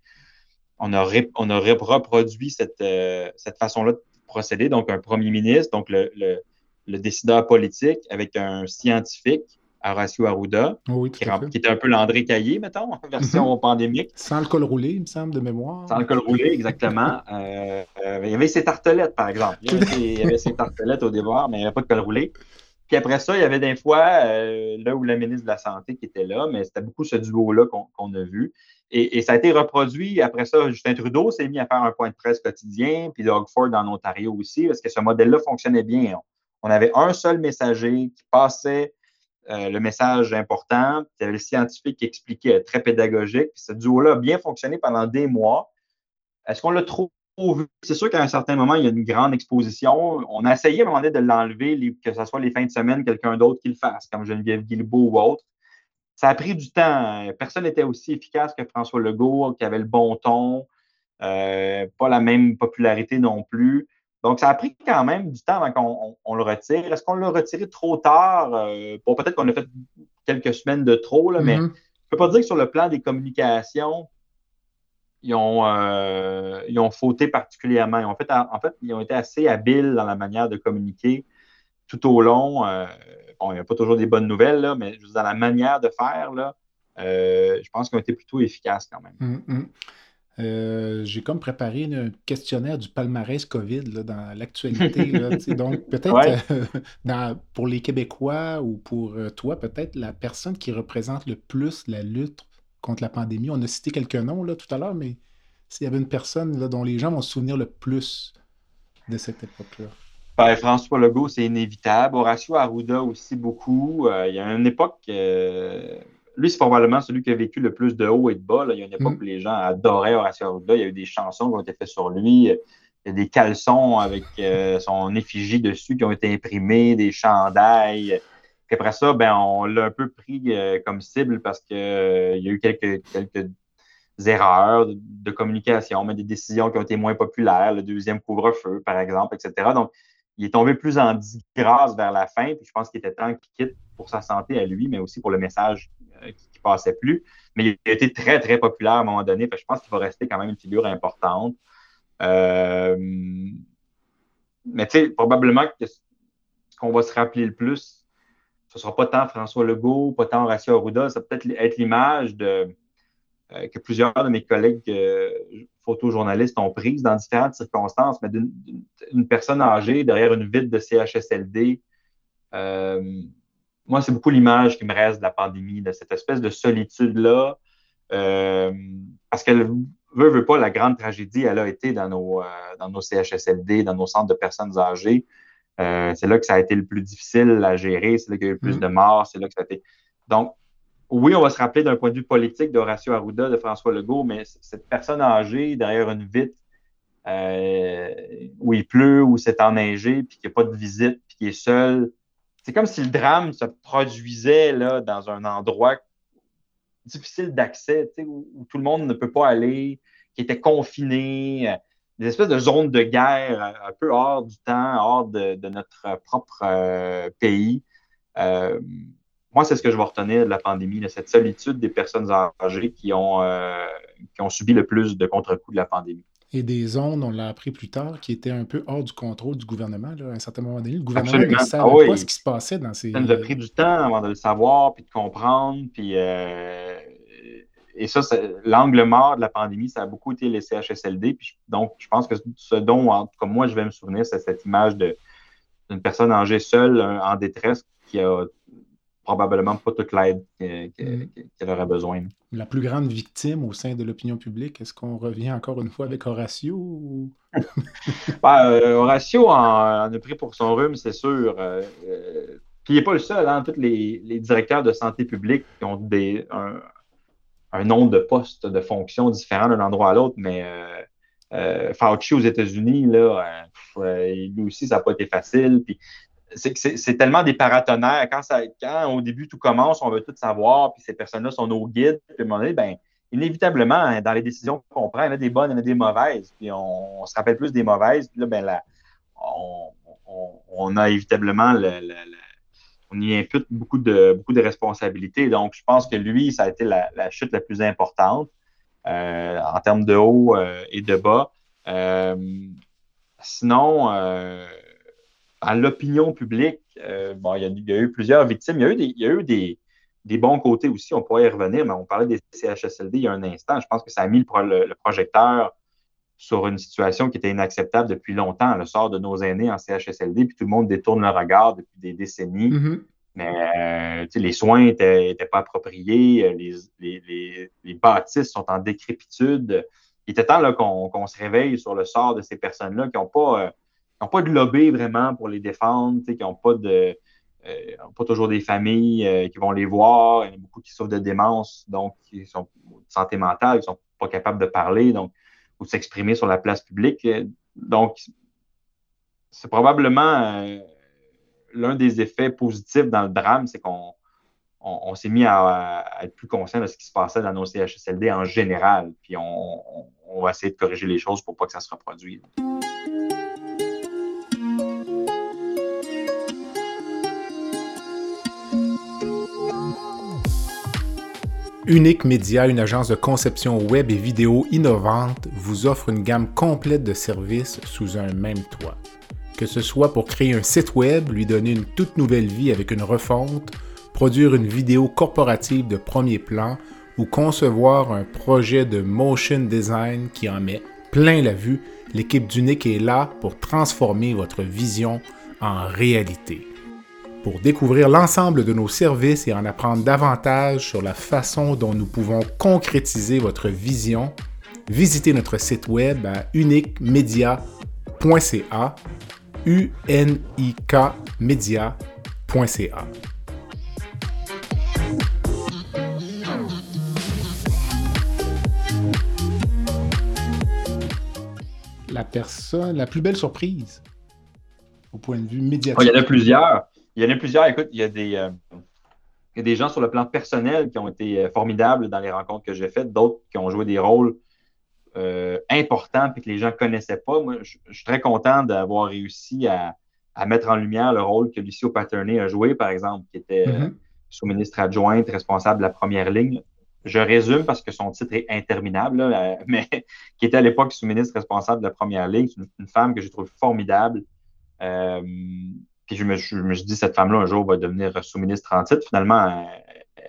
on a, on a reproduit cette, euh, cette façon-là de procéder. Donc, un premier ministre, donc le, le, décideur politique avec un scientifique, Horacio Arruda, qui, était un peu l'André Caillé, mettons, version mhm. pandémique. Sans le col roulé, il me semble, de mémoire. Sans le col roulé, exactement. Euh, euh, il y avait ses tartelettes, par exemple. Il y avait, ses tartelettes au départ, mais il n'y avait pas de col roulé. Puis après ça, il y avait des fois, là où le ministre de la Santé qui était là, mais c'était beaucoup ce duo-là qu'on a vu. Et, ça a été reproduit. Après ça, Justin Trudeau s'est mis à faire un point de presse quotidien, puis Doug Ford en Ontario aussi, parce que ce modèle-là fonctionnait bien. On avait un seul messager qui passait euh, le message important, puis il y avait le scientifique qui expliquait, très pédagogique. Puis ce duo-là a bien fonctionné pendant des mois. Est-ce qu'on l'a trop vu? C'est sûr qu'à un certain moment, il y a une grande exposition. On a essayé à un moment donné de l'enlever, que ce soit les fins de semaine, quelqu'un d'autre qui le fasse, comme Geneviève Guilbeault ou autre ça a pris du temps. Personne n'était aussi efficace que François Legault, qui avait le bon ton, euh, pas la même popularité non plus. Donc, ça a pris quand même du temps avant qu'on le retire. Est-ce qu'on l'a retiré trop tard? Euh, bon, peut-être qu'on a fait quelques semaines de trop, mais mm-hmm. je ne peux pas dire que sur le plan des communications, ils ont, euh, ils ont fauté particulièrement. fait, en fait, ils ont été assez habiles dans la manière de communiquer tout au long il n'y a pas toujours des bonnes nouvelles, là, mais dans la manière de faire, là, euh, je pense qu'on a été plutôt efficace quand même. Hum, hum. Euh, j'ai comme préparé un questionnaire du palmarès COVID dans l'actualité. donc, peut-être euh, pour les Québécois ou pour toi, peut-être la personne qui représente le plus la lutte contre la pandémie. On a cité quelques noms là, tout à l'heure, mais s'il y avait une personne là, dont les gens vont se souvenir le plus de cette époque-là. Ben, François Legault, c'est inévitable. Horacio Arruda aussi beaucoup. Euh, il y a une époque, euh, lui, c'est probablement celui qui a vécu le plus de haut et de bas. Il y a une époque mm. où les gens adoraient Horacio Arruda. Il y a eu des chansons qui ont été faites sur lui. Il y a des caleçons avec euh, son effigie dessus qui ont été imprimés, des chandails. Puis après ça, ben, on l'a un peu pris comme cible parce qu'il y a eu quelques, quelques erreurs de, communication, mais des décisions qui ont été moins populaires, le deuxième couvre-feu, par exemple, etc. Donc, il est tombé plus en disgrâce vers la fin, puis je pense qu'il était temps qu'il quitte pour sa santé à lui, mais aussi pour le message euh, qui, passait plus. Mais il a été très, très populaire à un moment donné, je pense qu'il va rester quand même une figure importante. Euh, mais tu sais, probablement que ce qu'on va se rappeler le plus, ce ne sera pas tant François Legault, pas tant Horacio Arruda, ça va peut-être être l'image de euh, que plusieurs de mes collègues euh, photojournalistes ont prises dans différentes circonstances, mais d'une personne âgée derrière une vitre de CHSLD. Euh, moi, c'est beaucoup l'image qui me reste de la pandémie, de cette espèce de solitude-là, parce qu'elle veut, veut pas, la grande tragédie, elle a été dans nos, dans nos CHSLD, dans nos centres de personnes âgées. c'est là que ça a été le plus difficile à gérer, c'est là qu'il y a eu le plus mm-hmm. de morts, c'est là que ça a été. Donc, oui, on va se rappeler d'un point de vue politique d'Horacio Arruda, de François Legault, mais cette personne âgée derrière une vitre euh, où il pleut, où c'est enneigé, puis qu'il n'y a pas de visite, puis qu'il est seul, c'est comme si le drame se produisait là, dans un endroit difficile d'accès, où, tout le monde ne peut pas aller, qui était confiné, euh, des espèces de zones de guerre euh, un peu hors du temps, hors de, notre propre pays. Moi, c'est ce que je vais retenir de la pandémie, cette solitude des personnes âgées qui ont, qui ont subi le plus de contre-coups de la pandémie et des zones, on l'a appris plus tard, qui étaient un peu hors du contrôle du gouvernement. à un certain moment donné, le gouvernement ne savait ah pas ce qui se passait dans ces. Ça nous a pris du temps avant de le savoir, puis de comprendre. Puis, euh, Et ça, l'angle mort de la pandémie, ça a beaucoup été les CHSLD. Puis, donc, je pense que ce dont, cas, moi, je vais me souvenir, c'est cette image d'une personne âgée seule, en détresse, qui a probablement pas toute l'aide mm. qu'elle aurait besoin. La plus grande victime au sein de l'opinion publique, est-ce qu'on revient encore une fois avec Horatio? Ben, euh, Horatio en, a pris pour son rhume, c'est sûr. Euh, euh, puis il n'est pas le seul, hein, tous les, directeurs de santé publique qui ont des, un, nombre de postes, de fonctions différents d'un endroit à l'autre, mais Fauci aux États-Unis, là, lui aussi, ça n'a pas été facile. Puis c'est tellement des paratonnerres. Quand, au début tout commence, on veut tout savoir, puis ces personnes-là sont nos guides, puis à un moment donné, ben, inévitablement, hein, dans les décisions qu'on prend, il y en a des bonnes, il y en a des mauvaises, puis on, se rappelle plus des mauvaises, puis là, ben, on, a évitablement on y impute beaucoup de, beaucoup de responsabilités. Donc, je pense que lui, ça a été la, chute la plus importante euh, en termes de haut euh, et de bas. Euh, sinon, à l'opinion publique, euh, bon, il y, a, eu plusieurs victimes. Il y a eu, des, il y a eu des, bons côtés aussi. On pourrait y revenir, mais on parlait des CHSLD il y a un instant. Je pense que ça a mis le, projecteur sur une situation qui était inacceptable depuis longtemps, le sort de nos aînés en CHSLD, puis tout le monde détourne le regard depuis des décennies. Mm-hmm. Mais euh, les soins n'étaient pas appropriés, les, les, bâtisses sont en décrépitude. Il était temps qu'on se réveille sur le sort de ces personnes-là qui n'ont pas. Euh, n'ont pas de lobby vraiment pour les défendre, qui n'ont pas de. Euh, pas toujours des familles euh, qui vont les voir. Il y en a beaucoup qui souffrent de démence, donc qui sont de santé mentale, qui sont pas capables de parler donc, ou de s'exprimer sur la place publique. Donc, c'est probablement euh, l'un des effets positifs dans le drame, c'est qu'on on, s'est mis à, être plus conscient de ce qui se passait dans nos CHSLD en général. Puis on, on va essayer de corriger les choses pour pas que ça se reproduise. Unique Média, une agence de conception web et vidéo innovante, vous offre une gamme complète de services sous un même toit. Que ce soit pour créer un site web, lui donner une toute nouvelle vie avec une refonte, produire une vidéo corporative de premier plan ou concevoir un projet de motion design qui en met plein la vue, l'équipe d'Unique est là pour transformer votre vision en réalité. Pour découvrir l'ensemble de nos services et en apprendre davantage sur la façon dont nous pouvons concrétiser votre vision, visitez notre site web à uniquemedia.ca u n i k media.ca. La personne, la plus belle surprise au point de vue médiatique. il y en a plusieurs. Il y en a plusieurs. Écoute, il y a des, euh, des gens sur le plan personnel qui ont été euh, formidables dans les rencontres que j'ai faites, d'autres qui ont joué des rôles euh, importants et que les gens ne connaissaient pas. Moi, je, suis très content d'avoir réussi à, mettre en lumière le rôle que Lucie Paterné a joué, par exemple, qui était mm-hmm. sous-ministre adjointe, responsable de la première ligne. Je résume parce que son titre est interminable, mais qui était à l'époque sous-ministre responsable de la première ligne. C'est une, femme que je trouve formidable. Je me, je suis dit, cette femme-là, un jour, va devenir sous-ministre en titre. Finalement,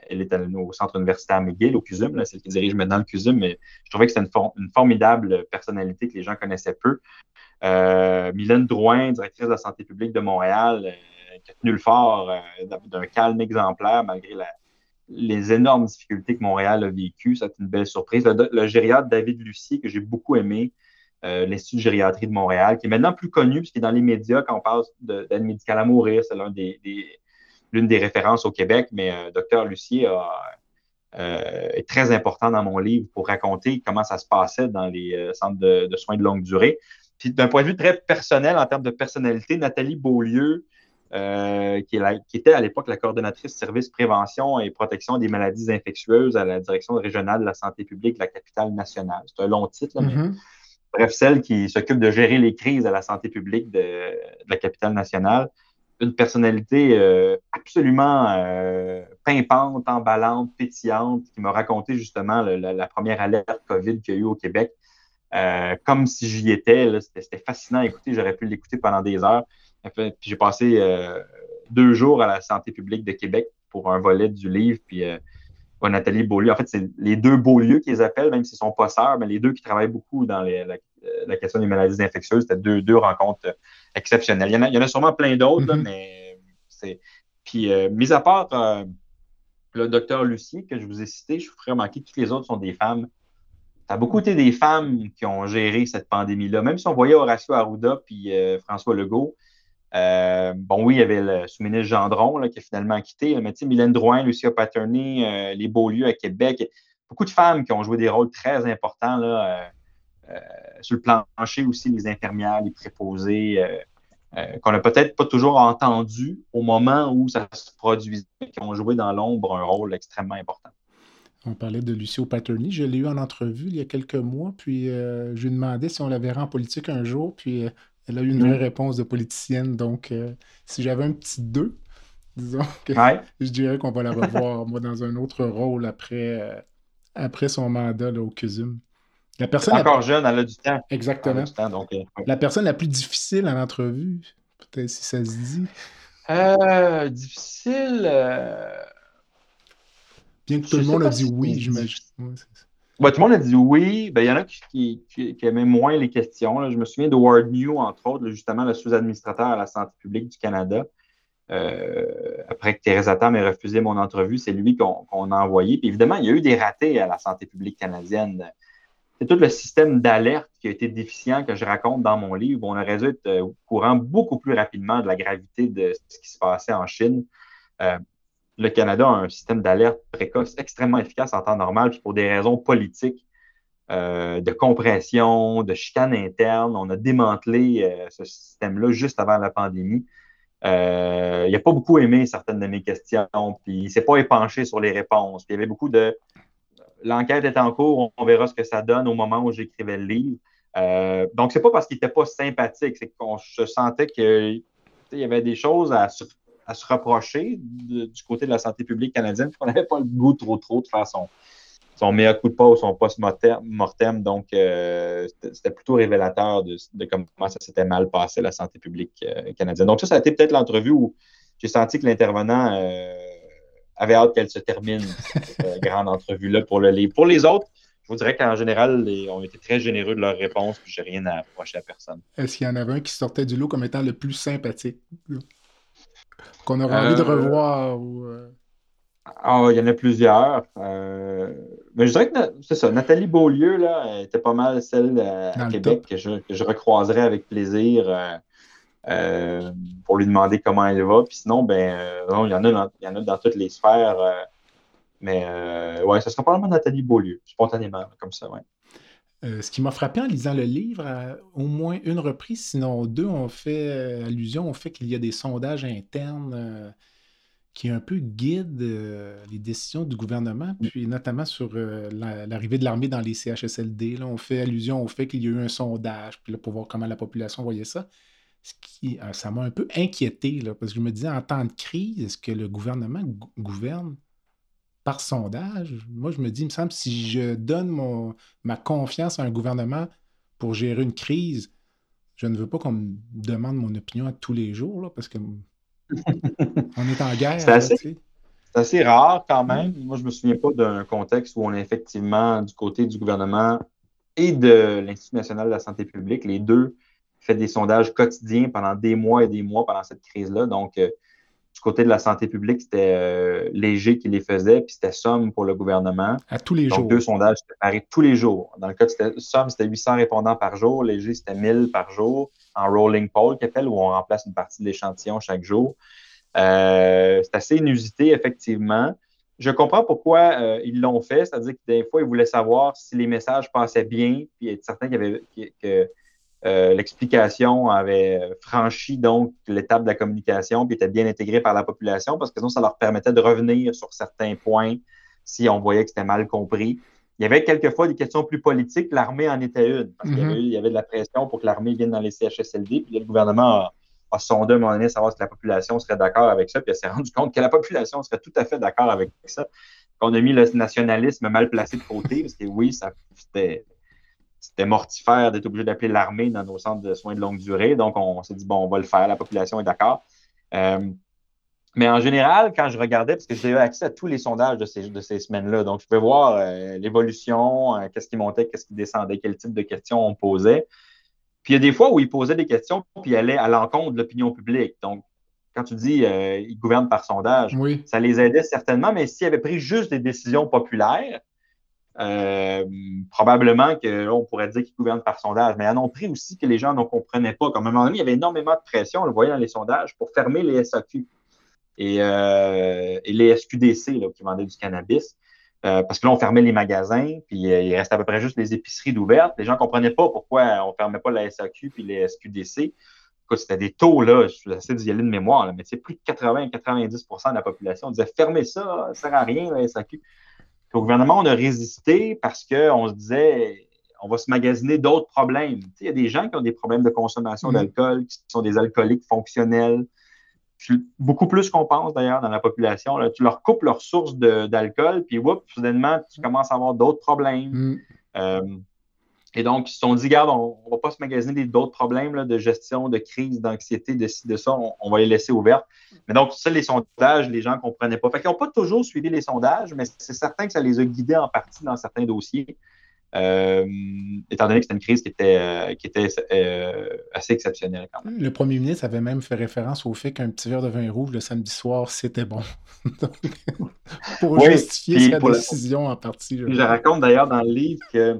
elle est au centre universitaire McGill, au CUSUM, celle qui dirige maintenant le CUSUM, mais je trouvais que c'était une, formidable personnalité que les gens connaissaient peu. Euh, Mylène Drouin, directrice de la santé publique de Montréal, euh, qui a tenu le fort euh, d'un calme exemplaire malgré les énormes difficultés que Montréal a vécues. C'est une belle surprise. Le, le gériatre David Lucie, que j'ai beaucoup aimé, euh, l'Institut de gériatrie de Montréal, qui est maintenant plus connu puisqu'il est dans les médias quand on parle d'aide médicale à mourir. C'est l'une des, références au Québec, mais euh, Docteur Lucier euh, est très important dans mon livre pour raconter comment ça se passait dans les centres de, soins de longue durée. Puis d'un point de vue très personnel, en termes de personnalité, Nathalie Beaulieu, qui, était à l'époque la coordonnatrice service prévention et protection des maladies infectieuses à la direction régionale de la santé publique de la capitale nationale. C'est un long titre, mais mm-hmm bref, celle qui s'occupe de gérer les crises à la santé publique de, la capitale nationale. une personnalité euh, absolument euh, pimpante, emballante, pétillante, qui m'a raconté justement la, première alerte COVID qu'il y a eu au Québec, euh, comme si j'y étais. C'était fascinant à écouter. J'aurais pu l'écouter pendant des heures. J'ai passé deux jours à la santé publique de Québec pour un volet du livre. Nathalie Beaulieu, en fait, c'est les deux Beaulieu qu'ils appellent, même s'ils ne sont pas sœurs, mais les deux qui travaillent beaucoup dans la, question des maladies infectieuses. C'était deux, deux rencontres exceptionnelles. Il y en a, sûrement plein d'autres, mm-hmm. mais c'est. Puis, euh, mis à part euh, le docteur Lucie, que je vous ai cité, je vous ferai remarquer que toutes les autres sont des femmes. Ça a beaucoup été des femmes qui ont géré cette pandémie-là. Même si on voyait Horacio Arruda puis euh, François Legault, euh, bon, oui, il y avait le sous-ministre Gendron qui a finalement quitté, mais tu sais, Mylène Drouin, Lucia Paterny, euh, les Beaulieu à Québec, beaucoup de femmes qui ont joué des rôles très importants euh, sur le plancher aussi, les infirmières, les préposés, qu'on n'a peut-être pas toujours entendu au moment où ça se produisait, qui ont joué dans l'ombre un rôle extrêmement important. On parlait de Lucie Paterny. Je l'ai eu en entrevue il y a quelques mois, puis je lui demandais si on la verrait en politique un jour, puis elle a eu une vraie réponse de politicienne. Donc, euh, si j'avais un petit 2, disons que je dirais qu'on va la revoir, moi, dans un autre rôle après, euh, après son mandat au CUSUM. La personne Encore jeune, elle a du temps. Exactement. donc, euh, La personne la plus difficile à l'entrevue, peut-être si ça se dit. difficile. Bien que tout le monde a dit oui, j'imagine. Ben, tout le monde a dit oui. Ben, il y en a qui, qui, aimaient moins les questions. Je me souviens de Ward New, entre autres, justement, le sous-administrateur à la santé publique du Canada. Euh, après que Theresa Tam ait refusé mon entrevue, c'est lui qu'on a envoyé. Puis évidemment, il y a eu des ratés à la santé publique canadienne. C'est tout le système d'alerte qui a été déficient que je raconte dans mon livre. On aurait dû être au courant beaucoup plus rapidement de la gravité de ce qui se passait en Chine. Euh, le Canada a un système d'alerte précoce extrêmement efficace en temps normal, puis pour des raisons politiques, euh, de compression, de chicane interne, on a démantelé euh, ce système-là juste avant la pandémie. Euh, il n'a pas beaucoup aimé certaines de mes questions, puis il ne s'est pas épanché sur les réponses. il y avait beaucoup de. L'enquête est en cours, on verra ce que ça donne au moment où j'écrivais le livre. donc, c'est pas parce qu'il n'était pas sympathique, c'est qu'on se sentait qu'il y avait des choses à, à se reprocher du côté de la santé publique canadienne, qu'on n'avait pas le goût trop trop de faire son, son meilleur coup de pas ou son post-mortem. Donc, euh, c'était plutôt révélateur de, comment ça s'était mal passé, la santé publique euh, canadienne. Donc, ça, ça a été peut-être l'entrevue où j'ai senti que l'intervenant euh, avait hâte qu'elle se termine, cette grande entrevue-là pour le livre. Pour les autres, je vous dirais qu'en général, ils ont été très généreux de leurs réponses, puis j'ai rien à approcher à personne. Est-ce qu'il y en avait un qui sortait du lot comme étant le plus sympathique? Qu'on aurait envie de euh, revoir? Euh? Ah, il y en a plusieurs. Euh, mais je dirais que c'est ça. Nathalie Beaulieu, là, était pas mal celle à, Québec que je, que recroiserais avec plaisir pour lui demander comment elle va. Puis sinon, ben, il, y en a dans, il y en a dans toutes les sphères. mais ouais, ça sera probablement Nathalie Beaulieu, spontanément, comme ça, ouais. Euh, ce qui m'a frappé en lisant le livre, à au moins une reprise, sinon deux, on fait euh, allusion au fait qu'il y a des sondages internes euh, qui un peu guident les décisions du gouvernement, mm. puis notamment sur l'arrivée de l'armée dans les CHSLD. Là, on fait allusion au fait qu'il y a eu un sondage, puis là, pour voir comment la population voyait ça. Ce qui, ça m'a un peu inquiété, là, parce que je me disais, en temps de crise, est-ce que le gouvernement gouverne? Par sondage, moi, je me dis, il me semble, si je donne mon, ma confiance à un gouvernement pour gérer une crise, je ne veux pas qu'on me demande mon opinion à tous les jours, là, parce que on est en guerre. C'est assez, rare quand même. Moi, je ne me souviens pas d'un contexte où on est effectivement du côté du gouvernement et de l'Institut national de la santé publique, les deux, fait des sondages quotidiens pendant des mois et des mois pendant cette crise-là. Donc, euh, du côté de la santé publique, c'était euh, Léger qui les faisait, puis c'était Somme pour le gouvernement. À tous les jours. Donc, deux sondages séparés tous les jours. Dans le cas de Somme, c'était 800 répondants par jour. Léger, c'était 1000 par jour. En rolling poll, qui appelle, où on remplace une partie de l'échantillon chaque jour. Euh, c'est assez inusité, effectivement. Je comprends pourquoi euh, ils l'ont fait, c'est-à-dire que des fois, ils voulaient savoir si les messages passaient bien, puis être certain qu'il y avait, que euh, l'explication avait franchi donc l'étape de la communication puis était bien intégrée par la population parce que sinon, ça leur permettait de revenir sur certains points si on voyait que c'était mal compris. Il y avait quelquefois des questions plus politiques. L'armée en était une parce qu'il y, avait, mm-hmm. de la pression pour que l'armée vienne dans les CHSLD. Puis le gouvernement a, a sondé à un moment donné, savoir si la population serait d'accord avec ça, puis elle s'est rendu compte que la population serait tout à fait d'accord avec ça. On a mis le nationalisme mal placé de côté, parce que oui, ça c'était c'était mortifère d'être obligé d'appeler l'armée dans nos centres de soins de longue durée. Donc, on, s'est dit, bon, on va le faire, la population est d'accord. Euh, mais en général, quand je regardais, parce que j'ai eu accès à tous les sondages de ces, de ces semaines-là, donc je pouvais voir euh, l'évolution, euh, qu'est-ce qui montait, qu'est-ce qui descendait, quel type de questions on posait. Puis il y a des fois où il posait des questions, puis il allait à l'encontre de l'opinion publique. Donc, quand tu dis euh, il gouverne par sondage, ça les aidait certainement, mais s'il avait pris juste des décisions populaires, euh, probablement qu'on pourrait dire qu'ils gouvernent par sondage, mais ont pris aussi que les gens ne comprenaient pas. Comme à un moment donné, il y avait énormément de pression, on le voyait dans les sondages, pour fermer les SAQ et, euh, les SQDC qui vendaient du cannabis. Euh, parce que là, on fermait les magasins, puis il restait à peu près juste les épiceries d'ouvertes. Les gens ne comprenaient pas pourquoi on ne fermait pas la SAQ puis les SQDC. C'était des taux, là, je suis d'y aller de mémoire, là, mais plus de 80-90% de la population disait fermez ça, ça ne sert à rien, la SAQ au gouvernement, on a résisté parce qu'on se disait on va se magasiner d'autres problèmes. Il y a des gens qui ont des problèmes de consommation mm. d'alcool, qui sont des alcooliques fonctionnels. Beaucoup plus qu'on pense d'ailleurs dans la population. Tu leur coupes leur source d'alcool, puis whoop, soudainement, tu commences à avoir d'autres problèmes. Mm. Euh, et donc, ils se sont dit, regarde, on ne va pas se magasiner d'autres problèmes de gestion, de crise, d'anxiété, de de ça, on, va les laisser ouverts. Mais donc, ça, les sondages, les gens ne comprenaient pas. Fait qu'ils n'ont pas toujours suivi les sondages, mais c'est certain que ça les a guidés en partie dans certains dossiers, euh, étant donné que c'était une crise qui était, euh, qui était euh, assez exceptionnelle quand même. Le premier ministre avait même fait référence au fait qu'un petit verre de vin rouge le samedi soir, c'était bon. pour justifier sa décision en partie. Je, je raconte d'ailleurs dans le livre que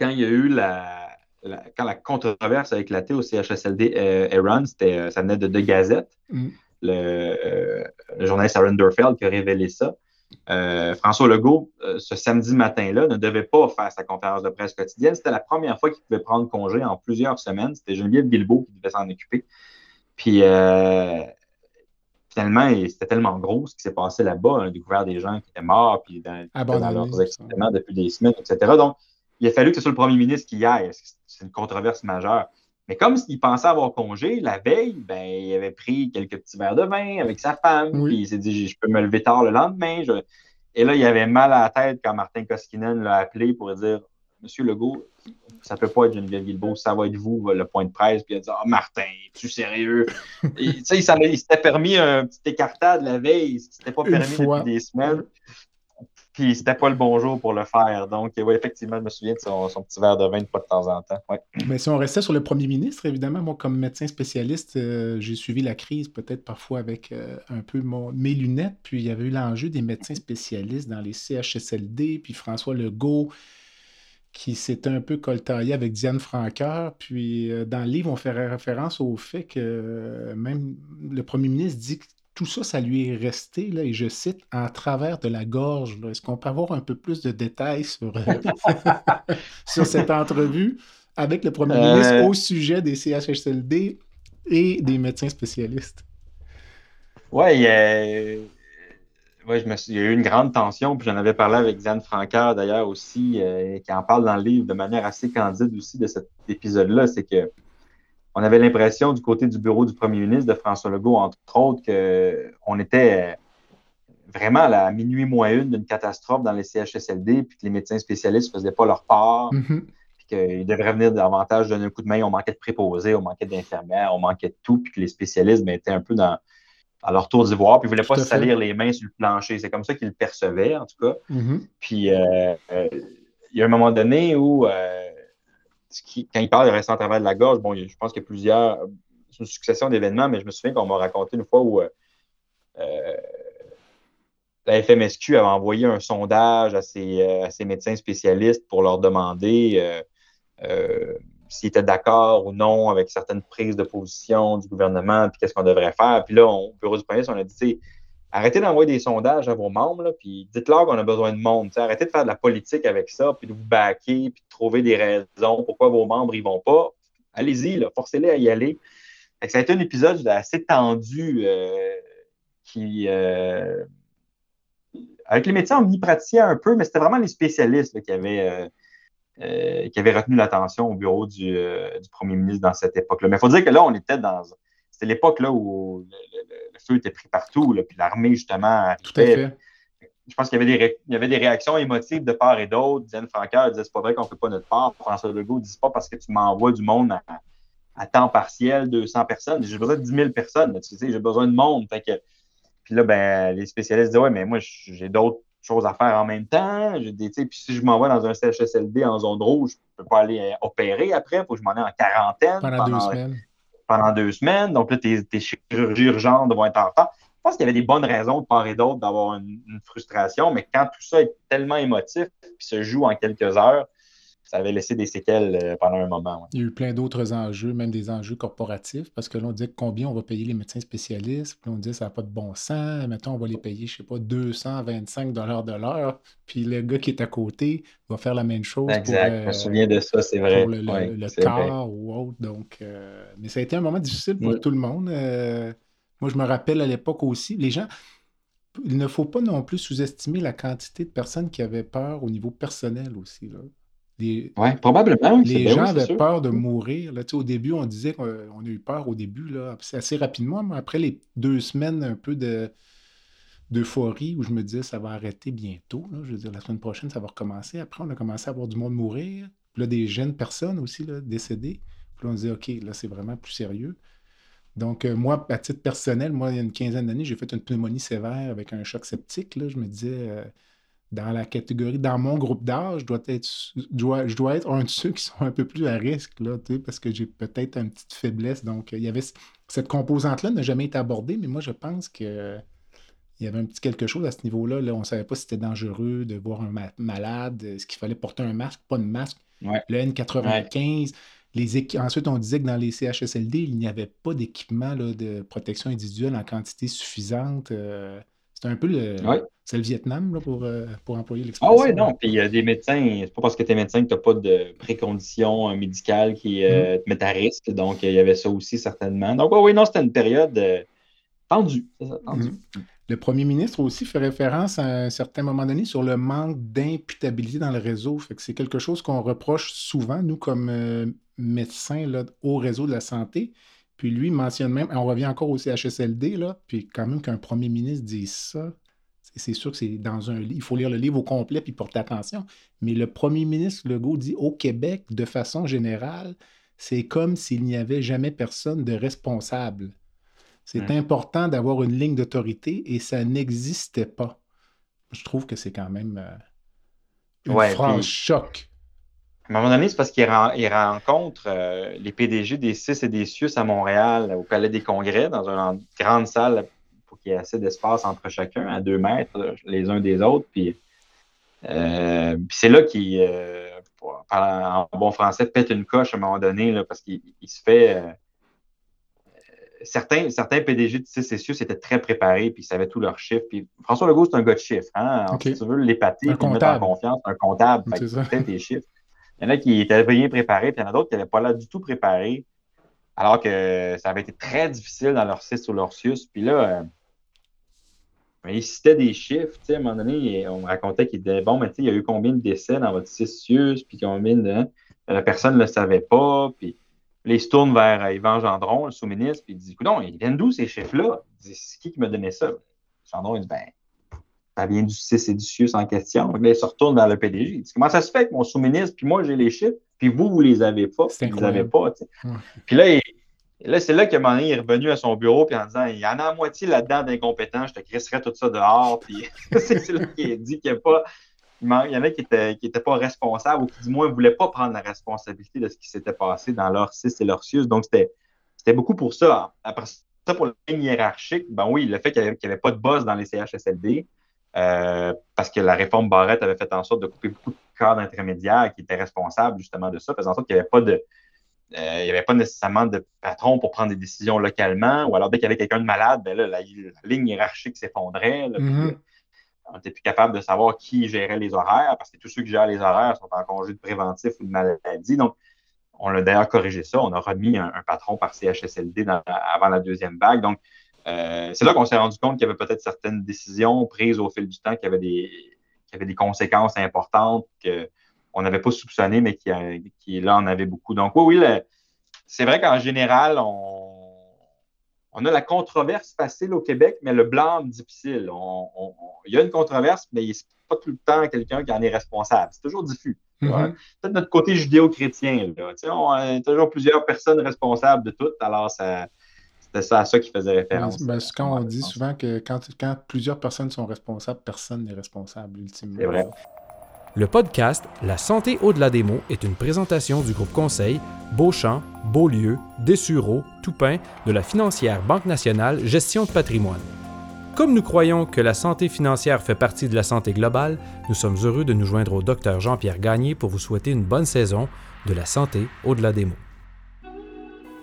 quand il y a eu la, quand la controverse a éclaté au CHSLD euh, euh, ça venait de deux gazettes. Mm. Euh, le, journaliste Aaron Durfeld qui a révélé ça. Euh, François Legault, ce samedi matin-là, ne devait pas faire sa conférence de presse quotidienne. C'était la première fois qu'il pouvait prendre congé en plusieurs semaines. C'était Geneviève Guilbeault qui devait s'en occuper. Puis finalement, c'était tellement gros ce qui s'est passé là-bas. On a découvert des gens qui étaient morts, puis dans, dans leurs accidents depuis des semaines, etc. Donc, il a fallu que ce soit le premier ministre qui y aille. C'est une controverse majeure? Mais comme il pensait avoir congé, la veille, ben, il avait pris quelques petits verres de vin avec sa femme, puis il s'est dit Je peux me lever tard le lendemain. Et là, il avait mal à la tête quand Martin Koskinen l'a appelé pour dire Monsieur Legault, ça ne peut pas être Geneviève Guilbeault, ça va être vous, le point de presse. Puis il a dit Ah, Martin, es-tu sérieux? Il s'était permis un petit écartade la veille, ce qui s'était pas permis depuis des semaines. Puis c'était pas le bon jour pour le faire. Donc, oui, effectivement, je me souviens de son, petit verre de vin de pas de temps en temps. Mais si on restait sur le premier ministre, évidemment, moi, comme médecin spécialiste, euh, j'ai suivi la crise peut-être parfois avec euh, un peu mes lunettes. Puis il y avait eu l'enjeu des médecins spécialistes dans les CHSLD, puis François Legault qui s'était un peu coltaillé avec Diane Franqueur. Puis euh, dans le livre, on fait référence au fait que même le premier ministre dit tout ça, ça lui est resté, là, et je cite, en travers de la gorge. Est-ce qu'on peut avoir un peu plus de détails sur, euh, sur cette entrevue avec le premier ministre euh. au sujet des CHSLD et des médecins spécialistes? Oui, il y a eu une grande tension, puis j'en avais parlé avec Diane Francaire d'ailleurs aussi, euh, qui en parle dans le livre de manière assez candide aussi de cet épisode-là. C'est que on avait l'impression du côté du bureau du premier ministre de François Legault, entre autres, qu'on était vraiment à la minuit moins une d'une catastrophe dans les CHSLD, puis que les médecins spécialistes ne faisaient pas leur part, mm-hmm. puis qu'ils devraient venir davantage donner un coup de main. On manquait de préposés, on manquait d'infirmières, on manquait de tout, puis que les spécialistes ben, étaient un peu dans, à leur tour d'ivoire, puis ils ne voulaient pas se salir les mains sur le plancher. C'est comme ça qu'ils le percevaient, en tout cas. Mm-hmm. Puis euh, euh, il y a un moment donné où euh, quand il parle de rester en travers de la gorge, bon, je pense qu'il y a plusieurs. C'est une succession d'événements, mais je me souviens qu'on m'a raconté une fois où euh, euh, la FMSQ avait envoyé un sondage à ses, euh, médecins spécialistes pour leur demander s'ils étaient d'accord ou non avec certaines prises de position du gouvernement, puis qu'est-ce qu'on devrait faire. Puis là, au bureau du premier on a dit, arrêtez d'envoyer des sondages à vos membres, puis dites-leur qu'on a besoin de monde. Arrêtez de faire de la politique avec ça, puis de vous baquer, puis de trouver des raisons pourquoi vos membres n'y vont pas. Allez-y, forcez-les à y aller. ça a été un épisode assez tendu euh, qui. Euh, avec les médecins, on y pratiquait un peu, mais c'était vraiment les spécialistes qui, avaient, euh, qui retenu l'attention au bureau du, du, premier ministre dans cette époque-là. Mais il faut dire que là, on était dans c'était l'époque là où le, feu était pris partout, là, puis l'armée, justement, Tout à fait. Je pense qu'il y, avait des il y avait des réactions émotives de part et d'autre. Diane Francaire disait c'est pas vrai qu'on ne fait pas notre part. François Legault dit pas parce que tu m'envoies du monde à, temps partiel, 200 personnes. J'ai besoin de 10 000 personnes. Tu sais, j'ai besoin de monde. Fait que, puis là, ben, les spécialistes disent Ouais, mais moi, j'ai d'autres choses à faire en même temps. Des, puis si je m'envoie dans un CHSLD en zone rouge, je ne peux pas aller opérer après. Il faut que je m'en aille en quarantaine. Pendant, deux semaines. Pendant deux semaines. Donc là, tes, tes chirurgies urgentes vont être en retard. Je pense qu'il y avait des bonnes raisons de part et d'autre d'avoir une, une, frustration, mais quand tout ça est tellement émotif puis se joue en quelques heures, ça avait laissé des séquelles euh, pendant un moment. Il y a eu plein d'autres enjeux, même des enjeux corporatifs, parce que là, on disait combien on va payer les médecins spécialistes, puis on disait ça n'a pas de bon sens, mettons, on va les payer, je ne sais pas, 225 de l'heure, puis le gars qui est à côté va faire la même chose. Exact, pour, je me euh, souviens de ça, c'est vrai. Pour le, corps ou autre. Donc, euh, mais ça a été un moment difficile pour tout le monde. moi, je me rappelle à l'époque aussi, les gens il ne faut pas non plus sous-estimer la quantité de personnes qui avaient peur au niveau personnel aussi. Là. Oui, probablement. Les gens avaient peur de mourir. Là, au début, on disait qu'on a eu peur au début, là, assez rapidement, mais après les deux semaines un peu de d'euphorie où je me disais ça va arrêter bientôt. je veux dire, la semaine prochaine, ça va recommencer. Après, on a commencé à voir du monde mourir. Puis là, des jeunes personnes aussi là, décédées. Puis là, on dit, OK, là, c'est vraiment plus sérieux. Donc, euh, moi, à titre personnel, moi, il y a une quinzaine d'années, j'ai fait une pneumonie sévère avec un choc septique. Là. Je me disais, euh, dans la catégorie, dans mon groupe d'âge, je dois être, je dois, être un de ceux qui sont un peu plus à risque, là, parce que j'ai peut-être une petite faiblesse. Donc, il y avait cette composante-là n'a jamais été abordée, mais moi, je pense que il y avait un petit quelque chose à ce niveau-là. Là, on ne savait pas si c'était dangereux de voir un malade, est-ce qu'il fallait porter un masque, pas de masque. Le N95. Les Ensuite, on disait que dans les CHSLD, il n'y avait pas d'équipement de protection individuelle en quantité suffisante. Euh, c'est un peu le, c'est le Vietnam là, pour, euh, pour employer l'expression. Ah oui, non. Puis il y a des médecins, c'est pas parce que tu es médecin que tu n'as pas de préconditions euh, médicales qui euh, mm-hmm. te mettent à risque. Donc il y avait ça aussi certainement. Donc oui, non, c'était une période tendue. Mm-hmm. Le premier ministre aussi fait référence à un certain moment donné sur le manque d'imputabilité dans le réseau. Fait que c'est quelque chose qu'on reproche souvent, nous, comme médecins là, au réseau de la santé. Puis lui mentionne même, on revient encore au CHSLD, là, puis quand même qu'un premier ministre dise ça, c'est sûr que c'est dans un livre, il faut lire le livre au complet puis porter attention. Mais le premier ministre Legault dit au Québec, de façon générale, c'est comme s'il n'y avait jamais personne de responsable. C'est mmh. important d'avoir une ligne d'autorité et ça n'existait pas. Je trouve que c'est quand même euh, une phrase choc. À un moment donné, c'est parce qu'il rencontre euh, les PDG des CIS et des CIUS à Montréal, au Palais des Congrès, dans une grande salle pour qu'il y ait assez d'espace entre chacun, à deux mètres les uns des autres. Puis, euh, c'est là qu'il, euh, en bon français, pète une coche à un moment donné, là, parce qu'il se fait. certains, certains PDG de CIS et CIUS étaient très préparés, puis ils savaient tous leurs chiffres. Puis François Legault, c'est un gars de chiffres. Hein? Si tu veux l'épater, le mettre en confiance, un comptable, fait, tes chiffres. Il y en a qui étaient bien préparés, puis il y en a d'autres qui n'étaient pas là du tout préparés, alors que ça avait été très difficile dans leur CIS ou leur CIUS. Puis là, euh, ils citaient des chiffres. À un moment donné, on racontait qu'il disait Bon, mais il y a eu combien de décès dans votre CIUS, puis combien de. Hein? La personne ne le savait pas, puis là, il se tourne vers Yvan Gendron, le sous-ministre, puis il dit Non, ils viennent d'où ces chiffres-là? C'est qui qui m'a donné ça? Gendron, il dit Ben, ça vient du CIS et du CIUS en question. Donc là, il se retourne vers le PDG. Il dit Comment ça se fait que mon sous-ministre, puis moi, j'ai les chiffres, puis vous, vous les avez pas, vous les avez pas. Puis là, là c'est là donné, il est revenu à son bureau, puis en disant Il y en a à moitié là-dedans d'incompétents, je te crisserais tout ça dehors. Puis c'est là qu'il a dit qu'il n'y a pas. Il y en a qui n'étaient qui pas responsables ou qui, du moins, ne voulaient pas prendre la responsabilité de ce qui s'était passé dans leur CIS et leur CIUS. Donc, c'était beaucoup pour ça. Après ça, pour la ligne hiérarchique, ben oui, le fait qu'il n'y avait, pas de boss dans les CHSLD, euh, parce que la réforme Barrette avait fait en sorte de couper beaucoup de cadres intermédiaires qui étaient responsables justement de ça, faisant en sorte qu'il n'y avait pas de. Euh, il n'y avait pas nécessairement de patron pour prendre des décisions localement, ou alors dès qu'il y avait quelqu'un de malade, ben là, la, ligne hiérarchique s'effondrait. Mm-hmm. On n'était plus capable de savoir qui gérait les horaires, parce que tous ceux qui gèrent les horaires sont en congé de préventif ou de maladie. Donc, on a d'ailleurs corrigé ça. On a remis un, patron par CHSLD avant la deuxième vague. Donc, euh, c'est là qu'on s'est rendu compte qu'il y avait peut-être certaines décisions prises au fil du temps qui avaient des, qui avaient des conséquences importantes qu'on n'avait pas soupçonnées, mais qui, qui, là en avait beaucoup. Donc oui, oui, c'est vrai qu'en général, on, on a la controverse facile au Québec, mais le blâme difficile. il y a une controverse, mais n'est pas tout le temps quelqu'un qui en est responsable. C'est toujours diffus. Mm-hmm. Peut-être notre côté judéo-chrétien. On a toujours plusieurs personnes responsables de tout, alors c'était ça à ça qui faisait référence. Ben, quand on dit souvent que quand, quand, plusieurs personnes sont responsables, personne n'est responsable ultimement. C'est vrai. Le podcast La santé au-delà des mots est une présentation du groupe conseil Beauchamp, Beaulieu, Dessureau, Toupin de la financière Banque nationale Gestion de patrimoine. Comme nous croyons que la santé financière fait partie de la santé globale, nous sommes heureux de nous joindre au docteur Jean-Pierre Gagné pour vous souhaiter une bonne saison de la santé au-delà des mots.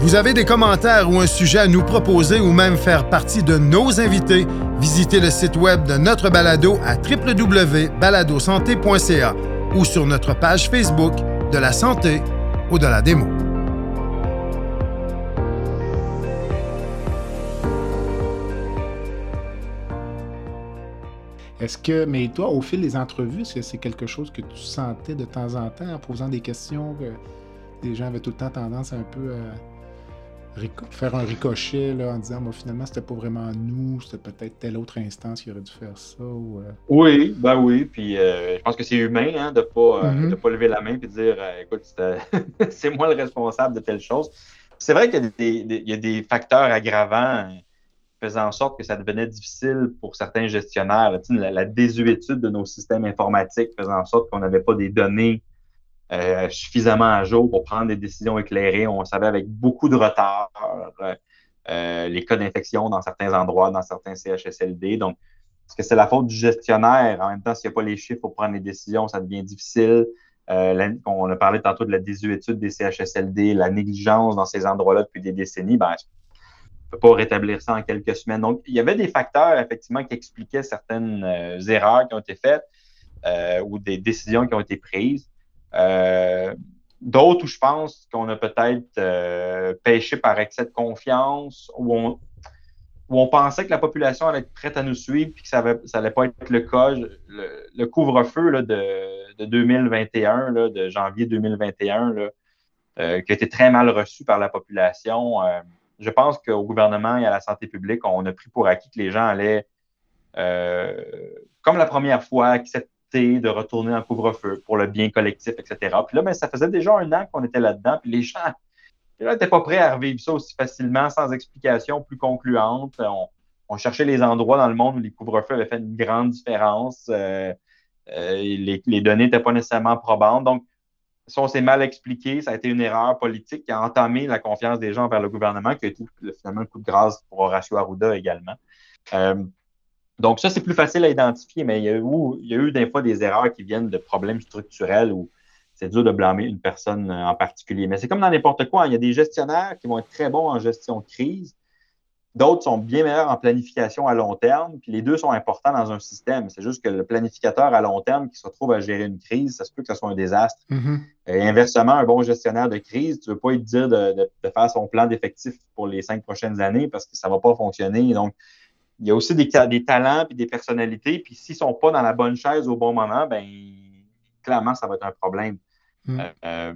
Vous avez des commentaires ou un sujet à nous proposer ou même faire partie de nos invités, visitez le site web de notre balado à www.baladosanté.ca ou sur notre page Facebook de la santé ou de la démo. Est-ce que, mais toi, au fil des entrevues, est-ce que c'est quelque chose que tu sentais de temps en temps en posant des questions que les gens avaient tout le temps tendance un peu à faire un ricochet là, en disant finalement c'était pas vraiment nous, c'était peut-être telle autre instance qui aurait dû faire ça. Ou, euh. Oui, ben oui. Puis euh, je pense que c'est humain hein, de ne pas, euh, mm-hmm. pas lever la main et dire écoute, c'est moi le responsable de telle chose. C'est vrai qu'il y, a des facteurs aggravants faisant en sorte que ça devenait difficile pour certains gestionnaires. la, la, désuétude de nos systèmes informatiques faisant en sorte qu'on n'avait pas des données euh, suffisamment à jour pour prendre des décisions éclairées. On savait avec beaucoup de retard euh, les cas d'infection dans certains endroits, dans certains CHSLD. Donc, est-ce que c'est la faute du gestionnaire? En même temps, s'il n'y a pas les chiffres pour prendre les décisions, ça devient difficile. Euh, on a parlé tantôt de la désuétude des CHSLD, la négligence dans ces endroits-là depuis des décennies. Ben, ne peut pas rétablir ça en quelques semaines. Donc, il y avait des facteurs, effectivement, qui expliquaient certaines erreurs qui ont été faites ou des décisions qui ont été prises. Euh, d'autres où je pense qu'on a peut-être euh, pêché par excès de confiance, où on, pensait que la population allait être prête à nous suivre puis que ça n'allait pas être le cas. Le, couvre-feu de, de, 2021, là, de janvier 2021, là, euh, qui a été très mal reçu par la population. je pense qu'au gouvernement et à la santé publique, on a pris pour acquis que les gens allaient, comme la première fois, accepter de retourner en couvre-feu pour le bien collectif, etc. Puis là, ben, ça faisait déjà un an qu'on était là-dedans, puis les gens n'étaient pas prêts à revivre ça aussi facilement, sans explication plus concluante. On, cherchait les endroits dans le monde où les couvre-feux avaient fait une grande différence. Euh, euh, les, données n'étaient pas nécessairement probantes. Donc, ça, on s'est mal expliqué. Ça a été une erreur politique qui a entamé la confiance des gens vers le gouvernement, qui a été finalement un coup de grâce pour Horacio Arruda également. Euh, donc, ça, c'est plus facile à identifier, mais il y, a eu, il y a eu des fois des erreurs qui viennent de problèmes structurels où c'est dur de blâmer une personne en particulier. Mais c'est comme dans n'importe quoi. Hein. Il y a des gestionnaires qui vont être très bons en gestion de crise. D'autres sont bien meilleurs en planification à long terme. Puis les deux sont importants dans un système. C'est juste que le planificateur à long terme qui se retrouve à gérer une crise, ça se peut que ce soit un désastre. Mm-hmm. Et inversement, un bon gestionnaire de crise, tu ne veux pas lui dire de, de, de faire son plan d'effectif pour les cinq prochaines années parce que ça ne va pas fonctionner. Donc, il y a aussi des, des talents et des personnalités. Puis s'ils ne sont pas dans la bonne chaise au bon moment, ben clairement, ça va être un problème. Hmm. Euh, euh,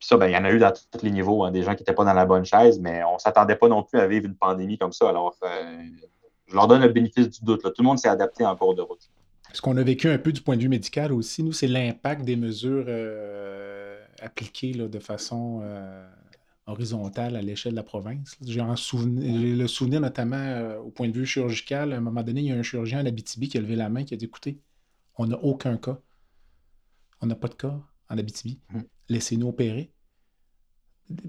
ça, ben, il y en a eu dans tous les niveaux, hein, des gens qui n'étaient pas dans la bonne chaise, mais on ne s'attendait pas non plus à vivre une pandémie comme ça. Alors, euh, je leur donne le bénéfice du doute. Tout le monde s'est adapté en cours de route. Ce qu'on a vécu un peu du point de vue médical aussi, nous, c'est l'impact des mesures appliquées de façon horizontale à l'échelle de la province. J'ai le souvenir notamment euh, au point de vue chirurgical. À un moment donné, il y a un chirurgien à l'Abitibi qui a levé la main qui a dit écoutez, on n'a aucun cas. On n'a pas de cas en Abitibi. Hum. Laissez-nous opérer.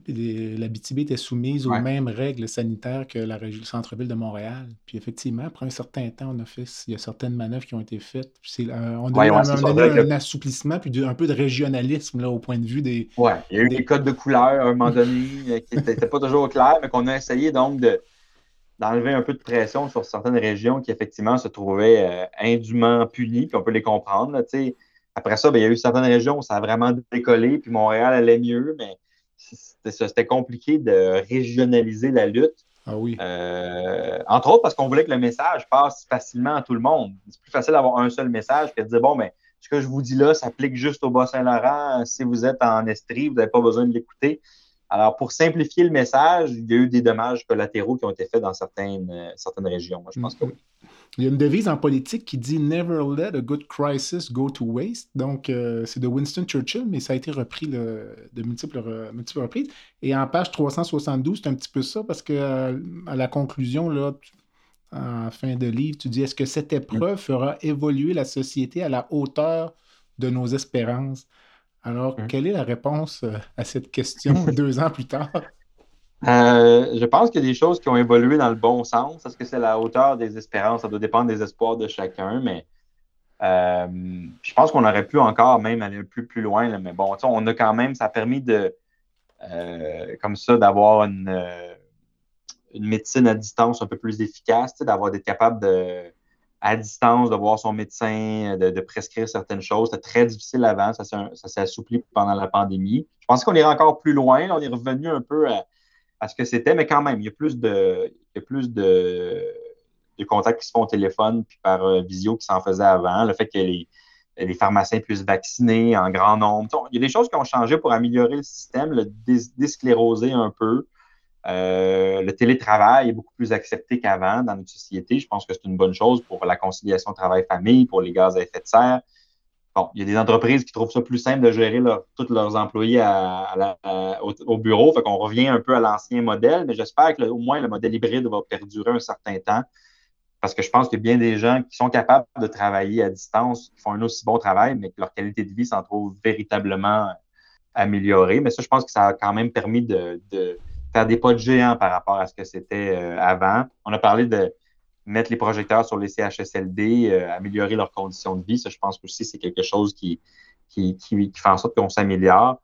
l'Abitibi était soumise aux mêmes règles sanitaires que la région, le centre-ville de Montréal. Puis effectivement, après un certain temps, on a fait, il y a certaines manœuvres qui ont été faites. Euh, on a eu un, assouplissement, puis un peu de régionalisme là, au point de vue des. Oui, il y a eu des, codes de couleur à un moment donné euh, qui n'étaient pas toujours clairs, mais qu'on a essayé donc de d'enlever un peu de pression sur certaines régions qui effectivement se trouvaient euh, indûment punies, puis on peut les comprendre. après ça, ben, il y a eu certaines régions où ça a vraiment décollé, puis Montréal allait mieux, mais c'était compliqué de régionaliser la lutte. Ah oui. Euh, entre autres parce qu'on voulait que le message passe facilement à tout le monde. C'est plus facile d'avoir un seul message que de dire bon, mais ben, ce que je vous dis là s'applique juste au Bas-Saint-Laurent. Si vous êtes en Estrie, vous n'avez pas besoin de l'écouter. Alors, pour simplifier le message, il y a eu des dommages collatéraux qui ont été faits dans certaines, euh, régions. Moi, je pense que oui. Il y a une devise en politique qui dit Never let a good crisis go to waste. Donc, euh, c'est de Winston Churchill, mais ça a été repris de multiples, multiples, reprises. Et en page 372, c'est un petit peu ça, parce que euh, à la conclusion, là, en fin de livre, tu dis Est-ce que cette épreuve fera évoluer la société à la hauteur de nos espérances Alors, mmh. quelle est la réponse euh, à cette question deux ans plus tard? Euh, je pense qu'il y a des choses qui ont évolué dans le bon sens. Est-ce que c'est la hauteur des espérances? Ça doit dépendre des espoirs de chacun, mais euh, je pense qu'on aurait pu encore même aller un peu plus loin. mais bon, on a quand même, ça a permis de, euh, comme ça, d'avoir une, une, médecine à distance un peu plus efficace, d'avoir d'être capable de, à distance, de voir son médecin, de, prescrire certaines choses. C'était très difficile avant, ça s'est assoupli pendant la pandémie. Je pense qu'on irait encore plus loin. on est revenu un peu à ce que c'était, mais quand même, il y a plus de, contacts qui se font au téléphone puis par euh, visio qui s'en faisaient avant. Le fait que les, les pharmaciens puissent vacciner en grand nombre. Il y a des choses qui ont changé pour améliorer le système, le déscléroser un peu. Euh, le télétravail est beaucoup plus accepté qu'avant dans notre société. Je pense que c'est une bonne chose pour la conciliation travail-famille, pour les gaz à effet de serre. Bon, il y a des entreprises qui trouvent ça plus simple de gérer tous leurs employés au, bureau. Fait qu'on revient un peu à l'ancien modèle, mais j'espère que au moins le modèle hybride va perdurer un certain temps. Parce que je pense qu'il y a bien des gens qui sont capables de travailler à distance, qui font un aussi bon travail, mais que leur qualité de vie s'en trouve véritablement améliorée. Mais ça, je pense que ça a quand même permis de, faire des pas de géant par rapport à ce que c'était euh, avant. On a parlé de, mettre les projecteurs sur les CHSLD, euh, améliorer leurs conditions de vie. Ça, je pense que aussi, c'est quelque chose qui, qui, fait en sorte qu'on s'améliore.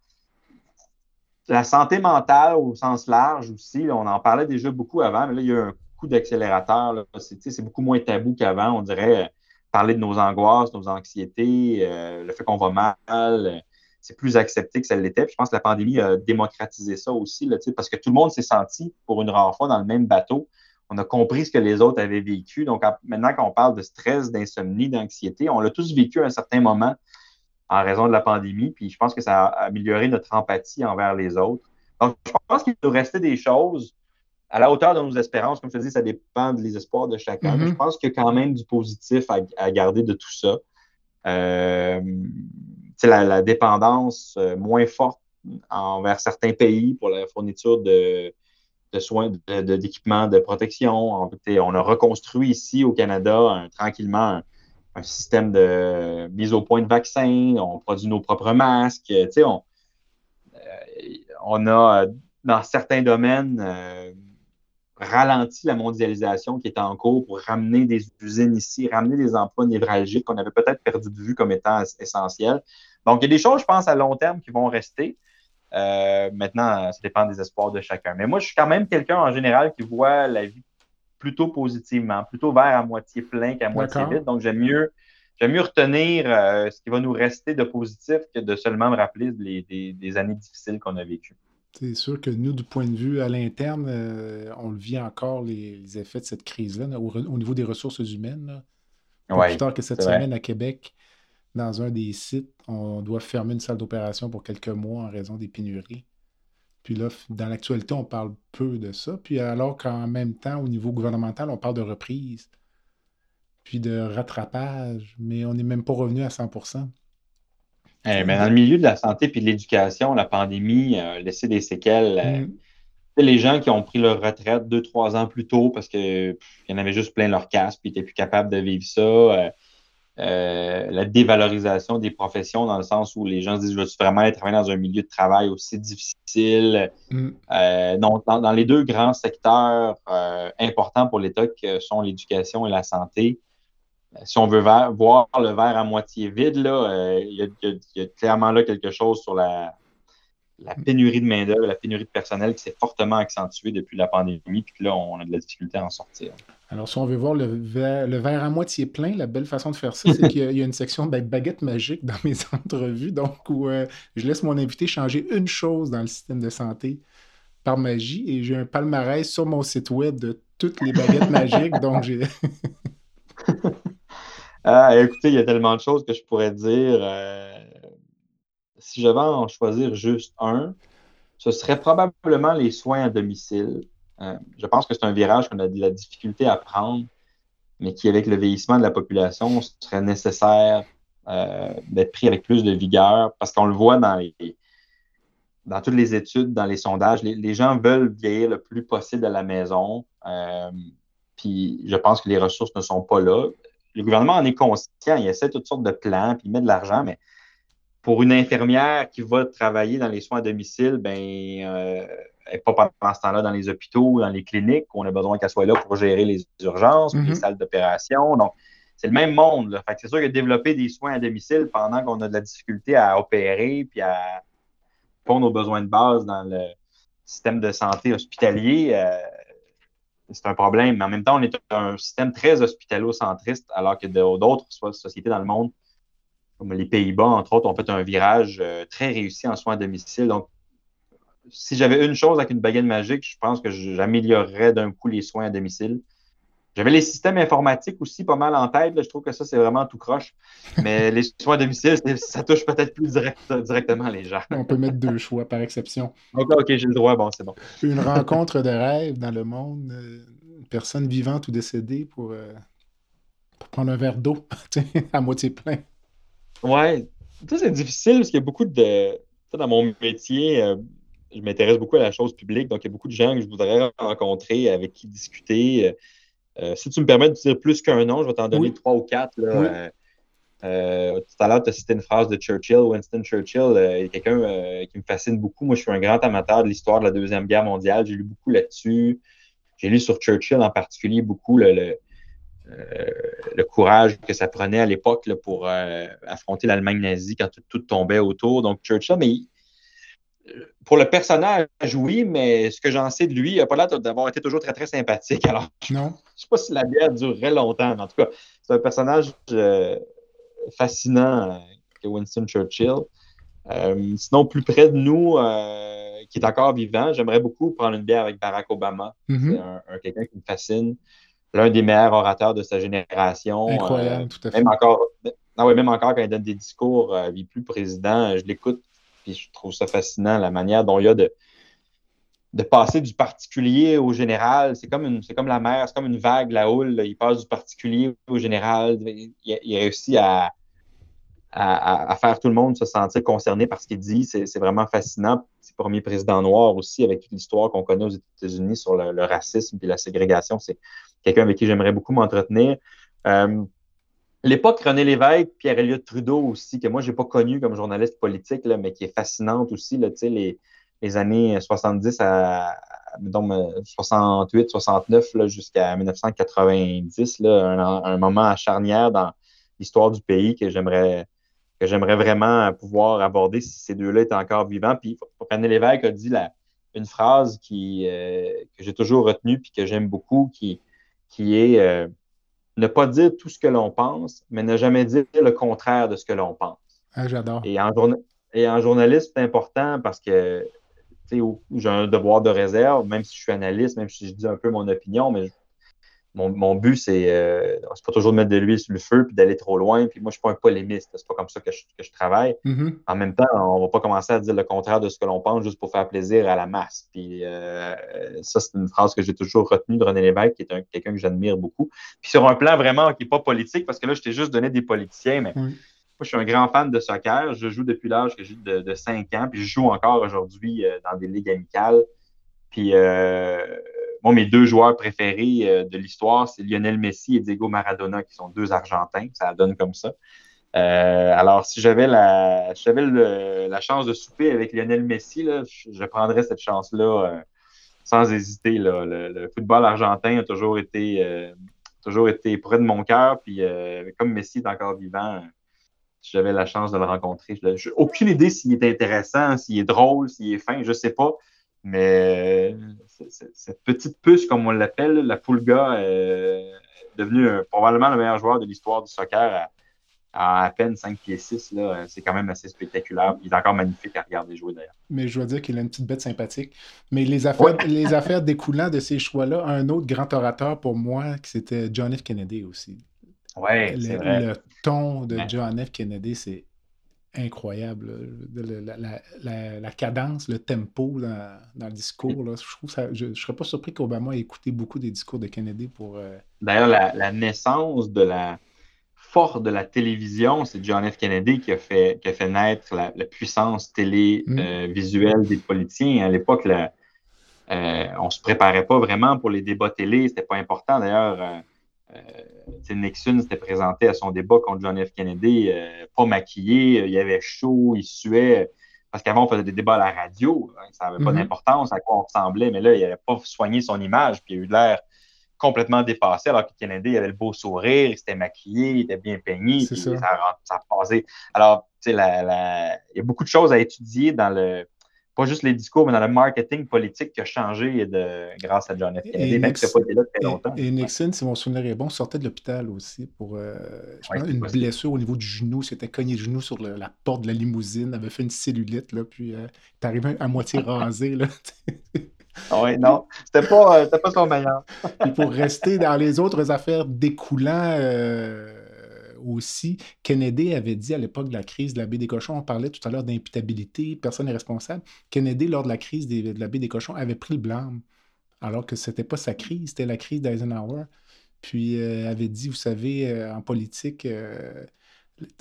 La santé mentale au sens large aussi, on en parlait déjà beaucoup avant, mais là, il y a un coup d'accélérateur. C'est beaucoup moins tabou qu'avant. On dirait euh, parler de nos angoisses, nos anxiétés, le fait qu'on va mal. C'est plus accepté que ça l'était. Je pense que la pandémie a démocratisé ça aussi, là, parce que tout le monde s'est senti, pour une rare fois, dans le même bateau on a compris ce que les autres avaient vécu. Donc, maintenant qu'on parle de stress, d'insomnie, d'anxiété, on l'a tous vécu à un certain moment en raison de la pandémie. Puis je pense que ça a amélioré notre empathie envers les autres. Donc, je pense qu'il nous restait des choses à la hauteur de nos espérances. Comme je te dis, ça dépend des espoirs de chacun. Mais mm-hmm. je pense qu'il y a quand même du positif à, garder de tout ça. Euh, la, la, dépendance euh, moins forte envers certains pays pour la fourniture de, de soins, d'équipements de, protection. On, a reconstruit ici au Canada tranquillement un, système de mise au point de vaccins. On produit nos propres masques. On, euh, on a, dans certains domaines, euh, ralenti la mondialisation qui est en cours pour ramener des usines ici, ramener des emplois névralgiques qu'on avait peut-être perdu de vue comme étant essentiels. Donc, il y a des choses, je pense, à long terme qui vont rester. Euh, maintenant, ça dépend des espoirs de chacun. Mais moi, je suis quand même quelqu'un en général qui voit la vie plutôt positivement, plutôt vers à moitié plein qu'à moitié vide. Donc, j'aime mieux, j'aime mieux retenir euh, ce qui va nous rester de positif que de seulement me rappeler des, années difficiles qu'on a vécues. C'est sûr que nous, du point de vue à l'interne, euh, on le vit encore les, effets de cette crise-là au, niveau des ressources humaines. Pas plus tard que cette semaine à Québec, dans un des sites, on doit fermer une salle d'opération pour quelques mois en raison des pénuries. Puis là, dans l'actualité, on parle peu de ça. Puis alors qu'en même temps, au niveau gouvernemental, on parle de reprise, puis de rattrapage, mais on n'est même pas revenu à 100 eh, mais dans le milieu de la santé et de l'éducation, la pandémie a laissé des séquelles. Euh, mm. Les gens qui ont pris leur retraite deux, trois ans plus tôt parce qu'il y en avait juste plein leur casque puis ils n'étaient plus capables de vivre ça. Euh, euh, la dévalorisation des professions dans le sens où les gens se disent je veux vraiment aller travailler dans un milieu de travail aussi difficile? Mm. Euh, donc, dans, les deux grands secteurs euh, importants pour l'État que sont l'éducation et la santé, si on veut voir le verre à moitié vide, là, il y, a clairement là quelque chose sur la, la pénurie de main-d'œuvre, la pénurie de personnel qui s'est fortement accentuée depuis la pandémie, puis là, on a de la difficulté à en sortir. Alors, si on veut voir le verre, à moitié plein, la belle façon de faire ça, c'est qu'il y, a une section de baguette magique dans mes entrevues, donc où euh, je laisse mon invité changer une chose dans le système de santé par magie, et j'ai un palmarès sur mon site web de toutes les baguettes magiques, donc j'ai... ah, écoutez, il y a tellement de choses que je pourrais dire. Euh, si je vais en choisir juste un, ce serait probablement les soins à domicile. Euh, je pense que c'est un virage qu'on a de la difficulté à prendre, mais qui, avec le vieillissement de la population, serait nécessaire euh, d'être pris avec plus de vigueur, parce qu'on le voit dans dans toutes les études, dans les sondages, les, gens veulent vieillir le plus possible à la maison. Puis je pense que les ressources ne sont pas là. Le gouvernement en est conscient, il essaie toutes sortes de plans, puis il met de l'argent, mais pour une infirmière qui va travailler dans les soins à domicile, ben, euh, elle n'est pas pendant ce temps-là dans les hôpitaux ou dans les cliniques. On a besoin qu'elle soit là pour gérer les urgences, les mhm. salles d'opération. Donc, c'est le même monde. c'est sûr que développer des soins à domicile pendant qu'on a de la difficulté à opérer puis à répondre aux besoins de base dans le système de santé hospitalier, euh, c'est un problème. Mais en même temps, on est un système très hospitalo-centriste, alors que d'autres sociétés dans le monde comme les Pays-Bas, entre autres, ont fait un virage euh, très réussi en soins à domicile. Donc, si j'avais une chose avec une baguette magique, je pense que j'améliorerais d'un coup les soins à domicile. J'avais les systèmes informatiques aussi pas mal en tête. Je trouve que ça, c'est vraiment tout croche. Mais les soins à domicile, ça touche peut-être plus directement les gens. On peut mettre deux choix par exception. OK, OK, j'ai le droit. Bon, c'est bon. Une rencontre de rêve dans le monde, euh, une personne vivante ou décédée pour, euh, pour prendre un verre d'eau à moitié plein. Ouais, ça c'est difficile parce qu'il y a beaucoup de. Dans mon métier, euh, je m'intéresse beaucoup à la chose publique, donc il y a beaucoup de gens que je voudrais rencontrer, avec qui discuter. Euh, euh, si tu me permets de dire plus qu'un nom, je vais t'en donner trois ou quatre. tout à l'heure, tu as cité une phrase de Churchill, Winston Churchill, quelqu'un qui me fascine beaucoup. Moi, je suis un grand amateur de l'histoire de la Deuxième Guerre mondiale. J'ai lu beaucoup là-dessus. J'ai lu sur Churchill en particulier beaucoup le euh, le courage que ça prenait à l'époque pour euh, affronter l'Allemagne nazie quand tout, tombait autour. Donc, Churchill, mais pour le personnage, oui, mais ce que j'en sais de lui, il n'a pas l'air d'avoir été toujours très, très sympathique. Alors, non. je ne sais pas si la guerre durerait longtemps. En tout cas, c'est un personnage euh, fascinant que Winston Churchill. sinon, plus près de nous, qui est encore vivant, j'aimerais beaucoup prendre une bière avec Barack Obama. Mm-hmm. C'est quelqu'un qui me fascine l'un des meilleurs orateurs de sa génération. Incroyable, euh, tout à fait. Même encore, ah même encore quand il donne des discours, euh, il n'est plus président, je l'écoute, puis je trouve ça fascinant, la manière dont il y a de, de passer du particulier au général. C'est comme, une, comme la mer, c'est comme une vague, la houle. Il passe du particulier au général. Il, réussit à, à, faire tout le monde se sentir concerné par ce qu'il dit. C'est vraiment fascinant. C'est le premier président noir aussi, avec toute l'histoire qu'on connaît aux États-Unis sur le, le racisme et la ségrégation. C'est quelqu'un avec qui j'aimerais beaucoup m'entretenir. Euh, l'époque René Lévesque, Pierre-Éliott Trudeau aussi, que moi, je n'ai pas connu comme journaliste politique, là, mais qui est fascinante aussi, là, les, les années 70 à, 68, 69 jusqu'à 1990, là, un, moment à charnière dans l'histoire du pays que j'aimerais que j'aimerais vraiment pouvoir aborder si ces deux-là étaient encore vivants. Puis René Lévesque a dit la, une phrase qui, euh, que j'ai toujours retenue puis que j'aime beaucoup, qui, qui est euh, ne pas dire tout ce que l'on pense, mais ne jamais dire le contraire de ce que l'on pense. Ah, j'adore. Et en, et en journaliste, c'est important parce que j'ai un devoir de réserve, même si je suis analyste, même si je dis un peu mon opinion, mais mon, but, c'est euh, pas toujours de mettre de l'huile sur le feu puis d'aller trop loin. Puis moi, je suis pas un polémiste. C'est pas comme ça que je, travaille. Mm-hmm. En même temps, on va pas commencer à dire le contraire de ce que l'on pense juste pour faire plaisir à la masse. Puis euh, ça, c'est une phrase que j'ai toujours retenue de René Lévesque, qui est quelqu'un que j'admire beaucoup. Puis sur un plan vraiment qui n'est pas politique, parce que là, je t'ai juste donné des politiciens, mais moi, je suis un grand fan de soccer. Je joue depuis l'âge que j'ai de, de 5 ans, puis je joue encore aujourd'hui euh, dans des ligues amicales. Puis moi, mes deux joueurs préférés de l'histoire, c'est Lionel Messi et Diego Maradona, qui sont deux Argentins. Ça donne comme ça. alors, si j'avais la, chance de souper avec Lionel Messi, là, je, prendrais cette chance-là sans hésiter. Le, football argentin a toujours été, toujours été près de mon cœur. Puis, comme Messi est encore vivant, si j'avais la chance de le rencontrer. Je n'ai aucune idée s'il est intéressant, s'il est drôle, s'il est fin, je ne sais pas. Mais cette petite puce, comme on l'appelle, la Pulga, est devenue probablement le meilleur joueur de l'histoire du soccer à, à, peine 5 pieds 6. C'est quand même assez spectaculaire. Il est encore magnifique à regarder jouer d'ailleurs. Mais je dois dire qu'il a une petite bête sympathique. Mais les affaires, les affaires découlant de ces choix-là, un autre grand orateur pour moi, c'était John F. Kennedy aussi. Ouais, le, vrai. le ton de John F. Kennedy, c'est incroyable. La, cadence, le tempo dans, le discours, là, je trouve ça. Je ne serais pas surpris qu'Obama ait écouté beaucoup des discours de Kennedy pour. Euh, D'ailleurs, la, naissance de la force de la télévision, c'est John F. Kennedy qui a fait, qui a fait naître la, puissance télévisuelle mm. euh, des politiciens. À l'époque, euh, on ne se préparait pas vraiment pour les débats télé, c'était pas important. D'ailleurs, euh, Nixon s'était présenté à son débat contre John F. Kennedy, euh, pas maquillé, euh, il avait chaud, il suait. Parce qu'avant, on faisait des débats à la radio, hein, ça n'avait pas mm-hmm. d'importance à quoi on ressemblait, mais là, il n'avait pas soigné son image, puis il a eu l'air complètement dépassé, alors que Kennedy avait le beau sourire, il s'était maquillé, il était bien peigné, ça. Ça, ça Alors, tu sais, il y a beaucoup de choses à étudier dans le, pas juste les discours, mais dans le marketing politique qui a changé de, grâce à John F. Kennedy, même pas été là très longtemps. Et, Nixon, si mon souvenir est bon, sortait de l'hôpital aussi pour euh, une blessure au niveau du genou. S'était cogné le genou sur la porte de la limousine, avait fait une cellulite, là, puis euh, est arrivé à moitié rasé. Là. Ah oui, non, c'était pas, euh, pas son meilleur. Et pour rester dans les autres affaires découlant euh, aussi, Kennedy avait dit à l'époque de la crise de la baie des cochons, on parlait tout à l'heure d'imputabilité, personne n'est responsable. Kennedy, lors de la crise de la baie des cochons, avait pris le blâme, alors que c'était pas sa crise, c'était la crise d'Eisenhower. Puis euh, avait dit, vous savez, euh, en politique, euh,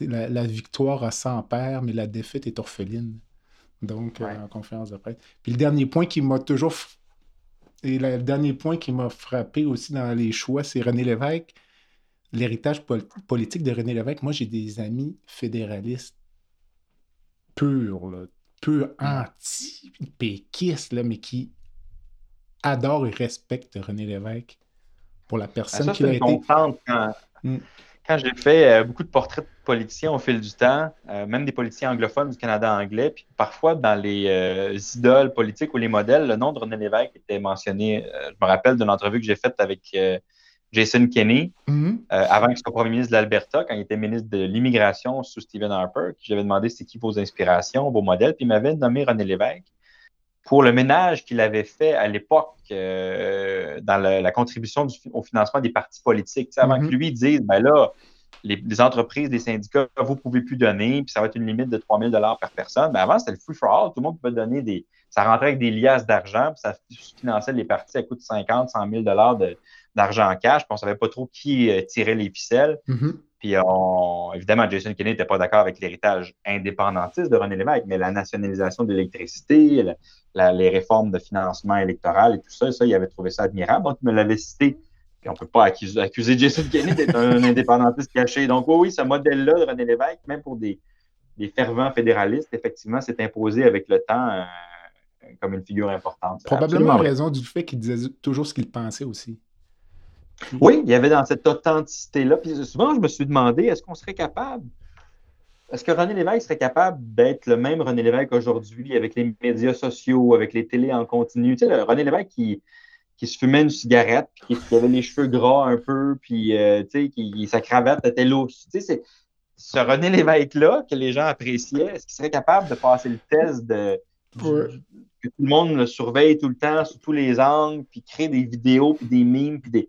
la, victoire a 100 pères, mais la défaite est orpheline. Donc, en conférence de presse. Puis le dernier point qui m'a toujours et le dernier point qui m'a frappé aussi dans les choix, c'est René Lévesque l'héritage politique de René Lévesque, moi, j'ai des amis fédéralistes purs, là, purs anti-péquistes, mais qui adorent et respectent René Lévesque pour la personne qu'il a été. Quand, mm. quand j'ai fait euh, beaucoup de portraits de politiciens au fil du temps, euh, même des politiciens anglophones du Canada anglais, puis parfois dans les euh, idoles politiques ou les modèles, le nom de René Lévesque était mentionné. je me rappelle d'une entrevue que j'ai faite avec Jason Kenney, mm-hmm. euh, avant qu'il soit premier ministre de l'Alberta, quand il était ministre de l'immigration sous Stephen Harper, j'avais demandé c'est qui vos inspirations, vos modèles, puis il m'avait nommé René Lévesque pour le ménage qu'il avait fait à l'époque euh, dans la, contribution au financement des partis politiques. avant que mm-hmm. lui dise, ben là, les, entreprises, les syndicats, vous ne pouvez plus donner, puis ça va être une limite de 3 000 par personne. Mais avant, c'était le free for all. Tout le monde pouvait donner des. Ça rentrait avec des liasses d'argent, puis ça finançait les partis à coût de 50, 100 000 de, d'argent en cash, puis on ne savait pas trop qui euh, tirait les ficelles. Mm-hmm. Puis on, évidemment, Jason Kennedy n'était pas d'accord avec l'héritage indépendantiste de René Lévesque, mais la nationalisation de l'électricité, les réformes de financement électoral et tout ça, ça, il avait trouvé ça admirable. Donc, il me l'avait cité. Puis on ne peut pas accuser, Jason Kennedy d'être un indépendantiste caché. Donc, oui, oui, ce modèle-là de René Lévesque, même pour des, fervents fédéralistes, effectivement, s'est imposé avec le temps euh, comme une figure importante. Probablement en raison du fait qu'il disait toujours ce qu'il pensait aussi. Oui, il y avait dans cette authenticité-là. Puis souvent, je me suis demandé, est-ce qu'on serait capable, est-ce que René Lévesque serait capable d'être le même René Lévesque aujourd'hui avec les médias sociaux, avec les télés en continu? Tu sais, le René Lévesque qui, qui se fumait une cigarette, puis qui, avait les cheveux gras un peu, puis euh, tu sais, qui, sa cravate était lousse. Tu sais, c'est ce René Lévesque-là que les gens appréciaient, est-ce qu'il serait capable de passer le test de, que tout le monde le surveille tout le temps, sous tous les angles, puis créer des vidéos, puis des mimes, puis des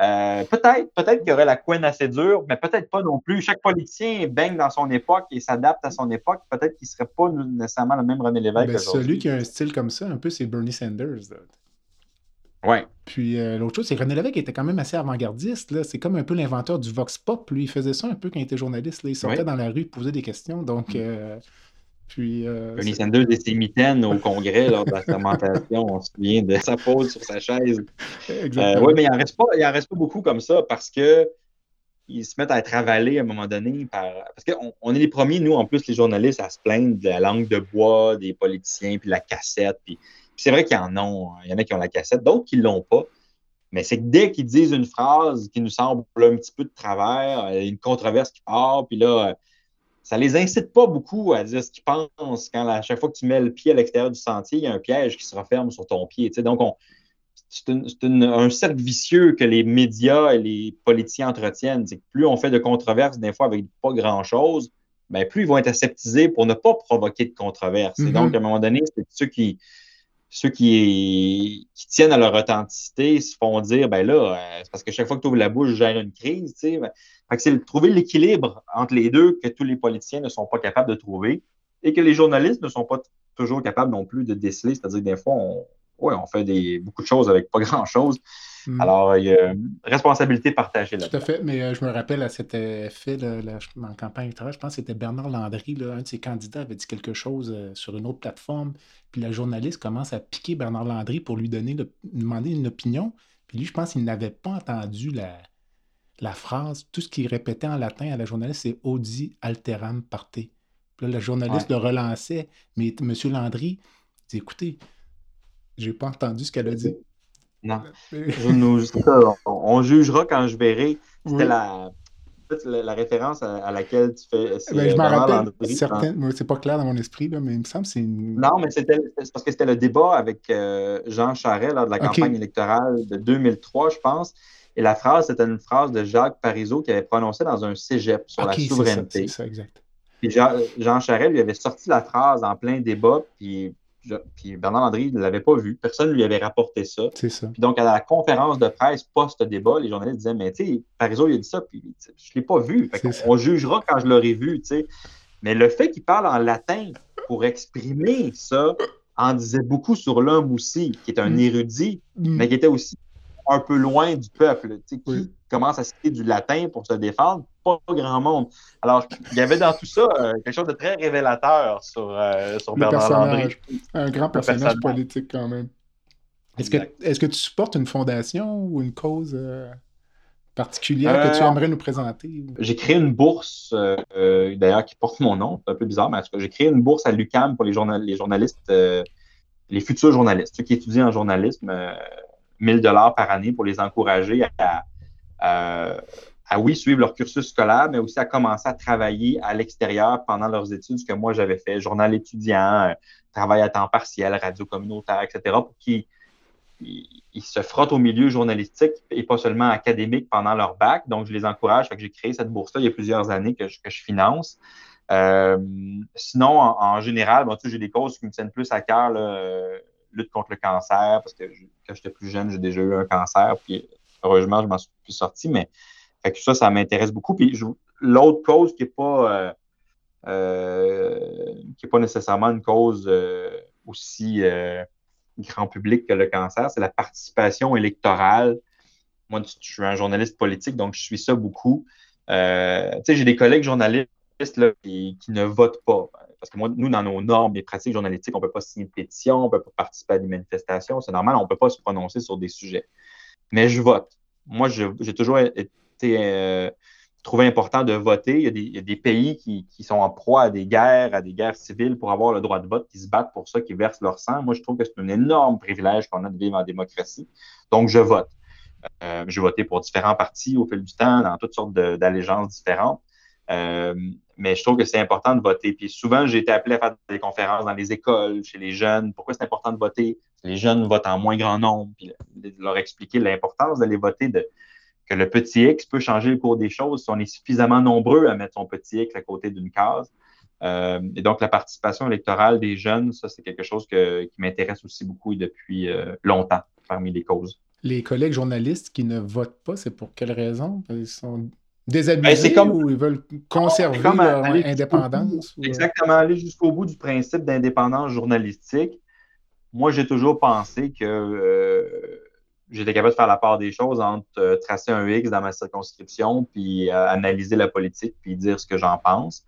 euh, peut-être, peut-être qu'il y aurait la couenne assez dure, mais peut-être pas non plus. Chaque politicien baigne dans son époque et s'adapte à son époque. Peut-être qu'il ne serait pas nécessairement le même René Lévesque. Ben, celui qui a un style comme ça, un peu, c'est Bernie Sanders. Oui. Puis euh, l'autre chose, c'est que René Lévesque était quand même assez avant-gardiste. C'est comme un peu l'inventeur du Vox Pop. Lui, il faisait ça un peu quand il était journaliste. Il sortait dans la rue, posait des questions. Donc, mm. euh, Puis, euh, Bernie Sanders et ses mitaines au Congrès lors de la fermentation, on se souvient de sa pose sur sa chaise. Euh, oui, mais il n'en reste, pas, reste pas beaucoup comme ça parce que ils se mettent à être avalés à un moment donné par. Parce qu'on on est les premiers, nous, en plus, les journalistes, à se plaindre de la langue de bois des politiciens, puis la cassette. Puis, c'est vrai qu'il y en a. Il y en a qui ont la cassette, d'autres qui ne l'ont pas. Mais c'est que dès qu'ils disent une phrase qui nous semble un petit peu de travers, une controverse qui part, puis là, ça les incite pas beaucoup à dire ce qu'ils pensent quand à chaque fois que tu mets le pied à l'extérieur du sentier, il y a un piège qui se referme sur ton pied. Donc, c'est un cercle vicieux que les médias et les politiciens entretiennent. C'est que plus on fait de controverses, des fois avec pas grand-chose, ben, plus ils vont être aseptisés pour ne pas provoquer de controverses. Et mm-hmm. donc, à un moment donné, c'est ceux qui, ceux qui, tiennent à leur authenticité se font dire, ben là, euh, c'est parce que chaque fois que tu ouvres la bouche, je gère une crise. Tu sais. Ben, c'est trouver l'équilibre entre les deux que tous les politiciens ne sont pas capables de trouver et que les journalistes ne sont pas toujours capables non plus de déceler. C'est-à-dire des fois, on, on fait des, beaucoup de choses avec pas grand-chose. Hmm. Alors, il y a responsabilité partagée là. Tout à fait, mais euh, je me rappelle à cet effet, en campagne électorale, je pense que c'était Bernard Landry, un de ses candidats, avait dit quelque chose euh, sur une autre plateforme, puis la journaliste commence à piquer Bernard Landry pour lui donner demander une opinion, puis lui, je pense qu'il n'avait pas entendu la, la phrase, tout ce qu'il répétait en latin à la journaliste, c'est Audi alteram parte. Puis là, la journaliste le relançait, mais M. Landry dit écoutez, j'ai pas entendu ce qu'elle a dit. Non. on, jugera quand je verrai. C'était la, la, référence à, laquelle tu fais. Ben, je m'en rappelle. Certaines, c'est pas clair dans mon esprit, là, mais il me semble que c'est une. Non, mais c'était parce que c'était le débat avec euh, Jean Charest lors de la campagne électorale de 2003, je pense. Et la phrase, c'était une phrase de Jacques Parizeau qui avait prononcée dans un cégep sur la souveraineté. C'est ça, exact. Puis Jean, Jean Charest lui avait sorti la phrase en plein débat, puis puis Bernard Landry ne l'avait pas vu. Personne ne lui avait rapporté ça. C'est ça. Puis donc, à la conférence de presse post-débat, les journalistes disaient Mais tu sais, Parizeau, il a dit ça, puis je ne l'ai pas vu. on, jugera quand je l'aurai vu, tu sais. Mais le fait qu'il parle en latin pour exprimer ça en disait beaucoup sur l'homme aussi, qui est un mm. érudit, mm. mais qui était aussi un peu loin du peuple, qui commence à citer du latin pour se défendre, pas grand monde. Alors, il y avait dans tout ça euh, quelque chose de très révélateur sur, euh, sur Bernard Landry. Un grand personnage, politique quand même. Est-ce que, est que, tu supportes une fondation ou une cause euh, particulière que tu aimerais nous présenter? J'ai créé une bourse, d'ailleurs, qui porte mon nom. C'est un peu bizarre, mais j'ai créé une bourse à l'UCAM pour les, les journalistes, les futurs journalistes, ceux qui étudient en journalisme 1000 dollars par année pour les encourager à, oui, suivre leur cursus scolaire, mais aussi à commencer à travailler à l'extérieur pendant leurs études, ce que moi j'avais fait, journal étudiant, euh, travail à temps partiel, radio communautaire, etc., pour qu'ils se frottent au milieu journalistique et pas seulement académique pendant leur bac. Donc, je les encourage. Que j'ai créé cette bourse-là il y a plusieurs années que je, finance. Euh, sinon, en, général, bon, j'ai des causes qui me tiennent plus à cœur. Là, lutte contre le cancer, parce que quand j'étais plus jeune, j'ai déjà eu un cancer, puis heureusement, je m'en suis plus sorti, mais que ça, ça m'intéresse beaucoup. Puis l'autre cause qui n'est pas, euh, euh, pas nécessairement une cause euh, aussi grand public que le cancer, c'est la participation électorale. Moi, je suis un journaliste politique, donc je suis ça beaucoup. tu sais, j'ai des collègues journalistes là, qui, qui, ne votent pas parce que moi, nous, dans nos normes et pratiques journalistiques, on ne peut pas signer de pétition, on ne peut pas participer à des manifestations. C'est normal, on ne peut pas se prononcer sur des sujets. Mais je vote. Moi, j'ai toujours été euh, trouvé important de voter. Il y a des, pays qui, sont en proie à des guerres, à des guerres civiles pour avoir le droit de vote, qui se battent pour ça, qui versent leur sang. Moi, je trouve que c'est un énorme privilège qu'on a de vivre en démocratie. Donc, je vote. Euh, j'ai voté pour différents partis au fil du temps, dans toutes sortes d'allégeances différentes. Euh, mais je trouve que c'est important de voter. Puis souvent, j'ai été appelé à faire des conférences dans les écoles, chez les jeunes. Pourquoi c'est important de voter? Les jeunes votent en moins grand nombre. Puis leur expliquer l'importance d'aller voter, de, que le petit X peut changer le cours des choses si on est suffisamment nombreux à mettre son petit X à côté d'une case. Euh, et donc, la participation électorale des jeunes, ça, c'est quelque chose qui m'intéresse aussi beaucoup depuis euh, longtemps parmi les causes. Les collègues journalistes qui ne votent pas, c'est pour quelle raison? Ils sont désabusés ben, ou ils veulent conserver leur indépendance? Exactement, aller jusqu'au bout du principe d'indépendance journalistique. Moi, j'ai toujours pensé que euh, j'étais capable de faire la part des choses entre euh, tracer un X dans ma circonscription, puis euh, analyser la politique, puis dire ce que j'en pense.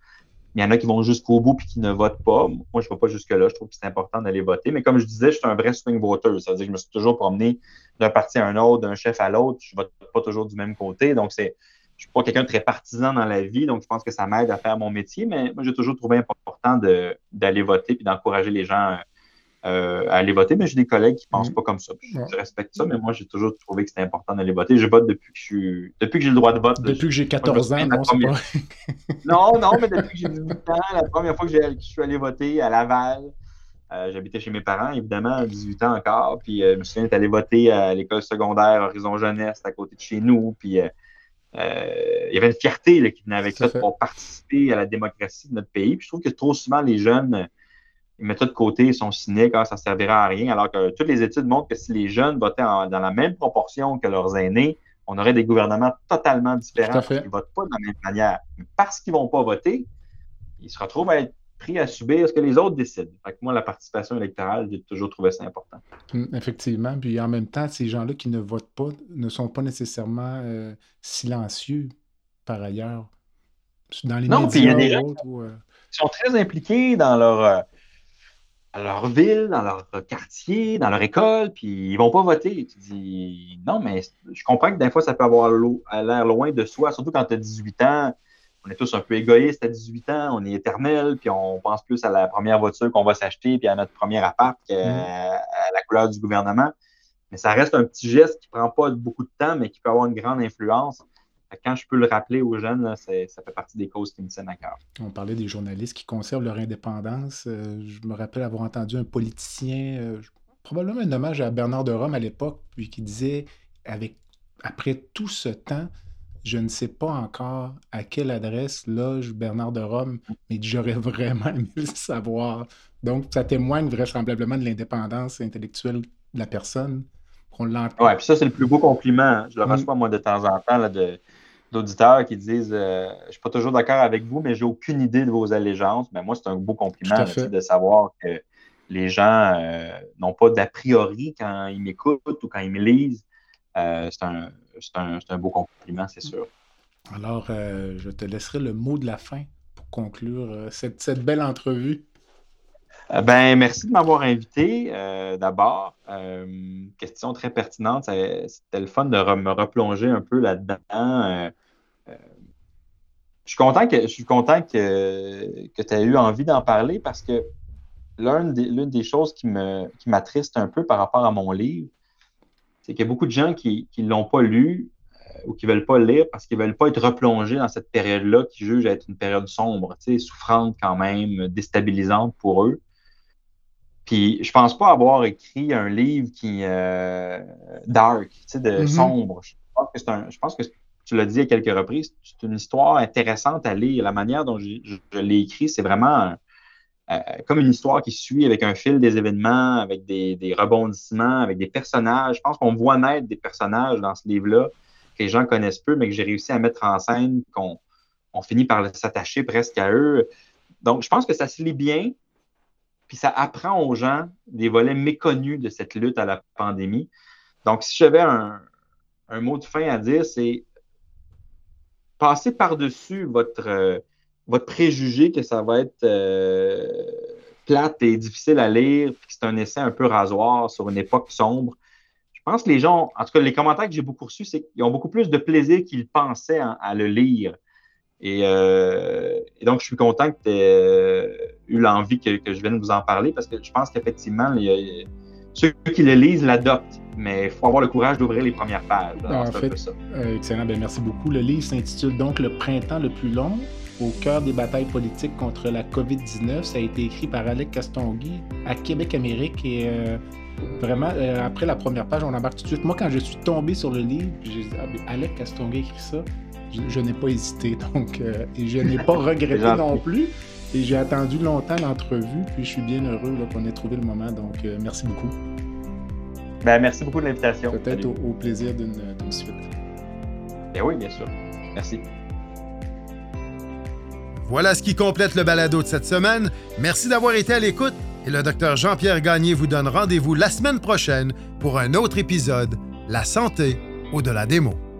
il y en a qui vont jusqu'au bout puis qui ne votent pas. Moi, je ne vais pas jusque-là. Je trouve que c'est important d'aller voter. Mais comme je disais, je suis un vrai swing voter. Ça veut dire que je me suis toujours promené d'un parti à un autre, d'un chef à l'autre. Je ne vote pas toujours du même côté. Donc, c'est, je ne suis pas quelqu'un de très partisan dans la vie. Donc, je pense que ça m'aide à faire mon métier. Mais moi, j'ai toujours trouvé important d'aller voter puis d'encourager les gens euh, à aller voter, mais j'ai des collègues qui ne pensent mm. pas comme ça. Je, respecte ça, mais moi, j'ai toujours trouvé que c'était important d'aller voter. Je vote depuis que je suis... depuis que j'ai le droit de vote. Depuis que j'ai 14 ans, non, première... non, non, mais depuis que j'ai 18 ans, la première fois que, je suis allé voter à Laval, euh, j'habitais chez mes parents, évidemment, à 18 ans encore. Puis euh, je me souviens d'être allé voter à l'école secondaire Horizon Jeunesse, à côté de chez nous. Puis il y avait une fierté qui venait avec ça, pour participer à la démocratie de notre pays. Puis je trouve que trop souvent, les jeunes ils mettent ça de côté, ils sont cyniques, ah, ça ne servira à rien, alors que toutes les études montrent que si les jeunes votaient dans la même proportion que leurs aînés, on aurait des gouvernements totalement différents parce qu'ils ne votent pas de la même manière. Mais parce qu'ils ne vont pas voter, ils se retrouvent à être pris à subir ce que les autres décident. Fait que moi, la participation électorale, j'ai toujours trouvé ça important. Hum, effectivement. Puis en même temps, ces gens-là qui ne votent pas ne sont pas nécessairement euh, silencieux par ailleurs. Dans les non, médias puis il y a des gens euh, qui sont très impliqués dans leur, euh, leur ville, dans leur quartier, dans leur école, puis ils vont pas voter. Tu dis, non, mais je comprends que des fois, ça peut avoir l'air loin de soi, surtout quand tu as 18 ans. On est tous un peu égoïstes à 18 ans, on est éternel, puis on pense plus à la première voiture qu'on va s'acheter, puis à notre premier appart qu'à mm. la couleur du gouvernement. Mais ça reste un petit geste qui prend pas beaucoup de temps, mais qui peut avoir une grande influence quand je peux le rappeler aux jeunes, ça fait partie des causes qui me tiennent à cœur. On parlait des journalistes qui conservent leur indépendance. Euh, je me rappelle avoir entendu un politicien, euh, probablement un hommage à Bernard de Rome à l'époque, puis qui disait avec, après tout ce temps, je ne sais pas encore à quelle adresse loge Bernard de Rome, mais j'aurais vraiment aimé le savoir. Donc, ça témoigne vraisemblablement de l'indépendance intellectuelle de la personne. qu'on l'entend. Oui, puis ça, c'est le plus beau compliment. Je le mm. reçois, moi, de temps en temps, là, de, d'auditeurs qui disent euh, Je ne suis pas toujours d'accord avec vous, mais j'ai aucune idée de vos allégeances. Mais moi, c'est un beau compliment de savoir que les gens euh, n'ont pas d'a priori quand ils m'écoutent ou quand ils me lisent. Euh, c'est un, un, beau compliment, c'est sûr. Alors, je te laisserai le mot de la fin pour conclure cette, cette belle entrevue. Ben, merci de m'avoir invité. D'abord, question très pertinente. C'était le fun de me replonger un peu là-dedans. Euh, je suis content que, je suis content que, que tu aies eu envie d'en parler parce que l'une des, des, choses qui m'attriste un peu par rapport à mon livre, c'est qu'il y a beaucoup de gens qui ne l'ont pas lu euh, ou qui ne veulent pas lire parce qu'ils ne veulent pas être replongés dans cette période-là qui juge être une période sombre, souffrante quand même, déstabilisante pour eux. Puis je pense pas avoir écrit un livre qui euh, dark, de mm-hmm. sombre. Je je pense que tu l'as dit à quelques reprises, c'est une histoire intéressante à lire. La manière dont je, l'ai écrit, c'est vraiment euh, comme une histoire qui suit avec un fil des événements, avec des, rebondissements, avec des personnages. Je pense qu'on voit naître des personnages dans ce livre-là que les gens connaissent peu, mais que j'ai réussi à mettre en scène, qu'on on finit par s'attacher presque à eux. Donc, je pense que ça se lit bien, puis ça apprend aux gens des volets méconnus de cette lutte à la pandémie. Donc, si j'avais un, un mot de fin à dire, c'est passez par-dessus votre, euh, votre préjugé que ça va être euh, plate et difficile à lire, puis que c'est un essai un peu rasoir sur une époque sombre. Je pense que les gens, en tout cas, les commentaires que j'ai beaucoup reçus, c'est qu'ils ont beaucoup plus de plaisir qu'ils pensaient à le lire. Euh, et, donc, je suis content que tu aies eu l'envie que, je vienne vous en parler parce que je pense qu'effectivement, ceux qui le lisent l'adoptent mais il faut avoir le courage d'ouvrir les premières pages. en fait, euh, excellent. Ben, merci beaucoup. Le livre s'intitule donc Le printemps le plus long au cœur des batailles politiques contre la COVID-19. Ça a été écrit par Alec Castonguay à Québec Amérique et euh, vraiment, euh, après la première page, on embarque tout de suite. Moi, quand je suis tombé sur le livre, j'ai dit ah, ben, Alec Castonguay écrit ça. Je, n'ai pas hésité, donc, et je n'ai pas regretté non plus. Et j'ai attendu longtemps l'entrevue, puis je suis bien heureux qu'on ait trouvé le moment. Donc, merci beaucoup. Ben, merci beaucoup de l'invitation. Peut-être au, plaisir d'une suite. Ben oui, bien sûr. Merci. Voilà ce qui complète le balado de cette semaine. Merci d'avoir été à l'écoute et le docteur Jean-Pierre Gagné vous donne rendez-vous la semaine prochaine pour un autre épisode La santé au-delà des mots.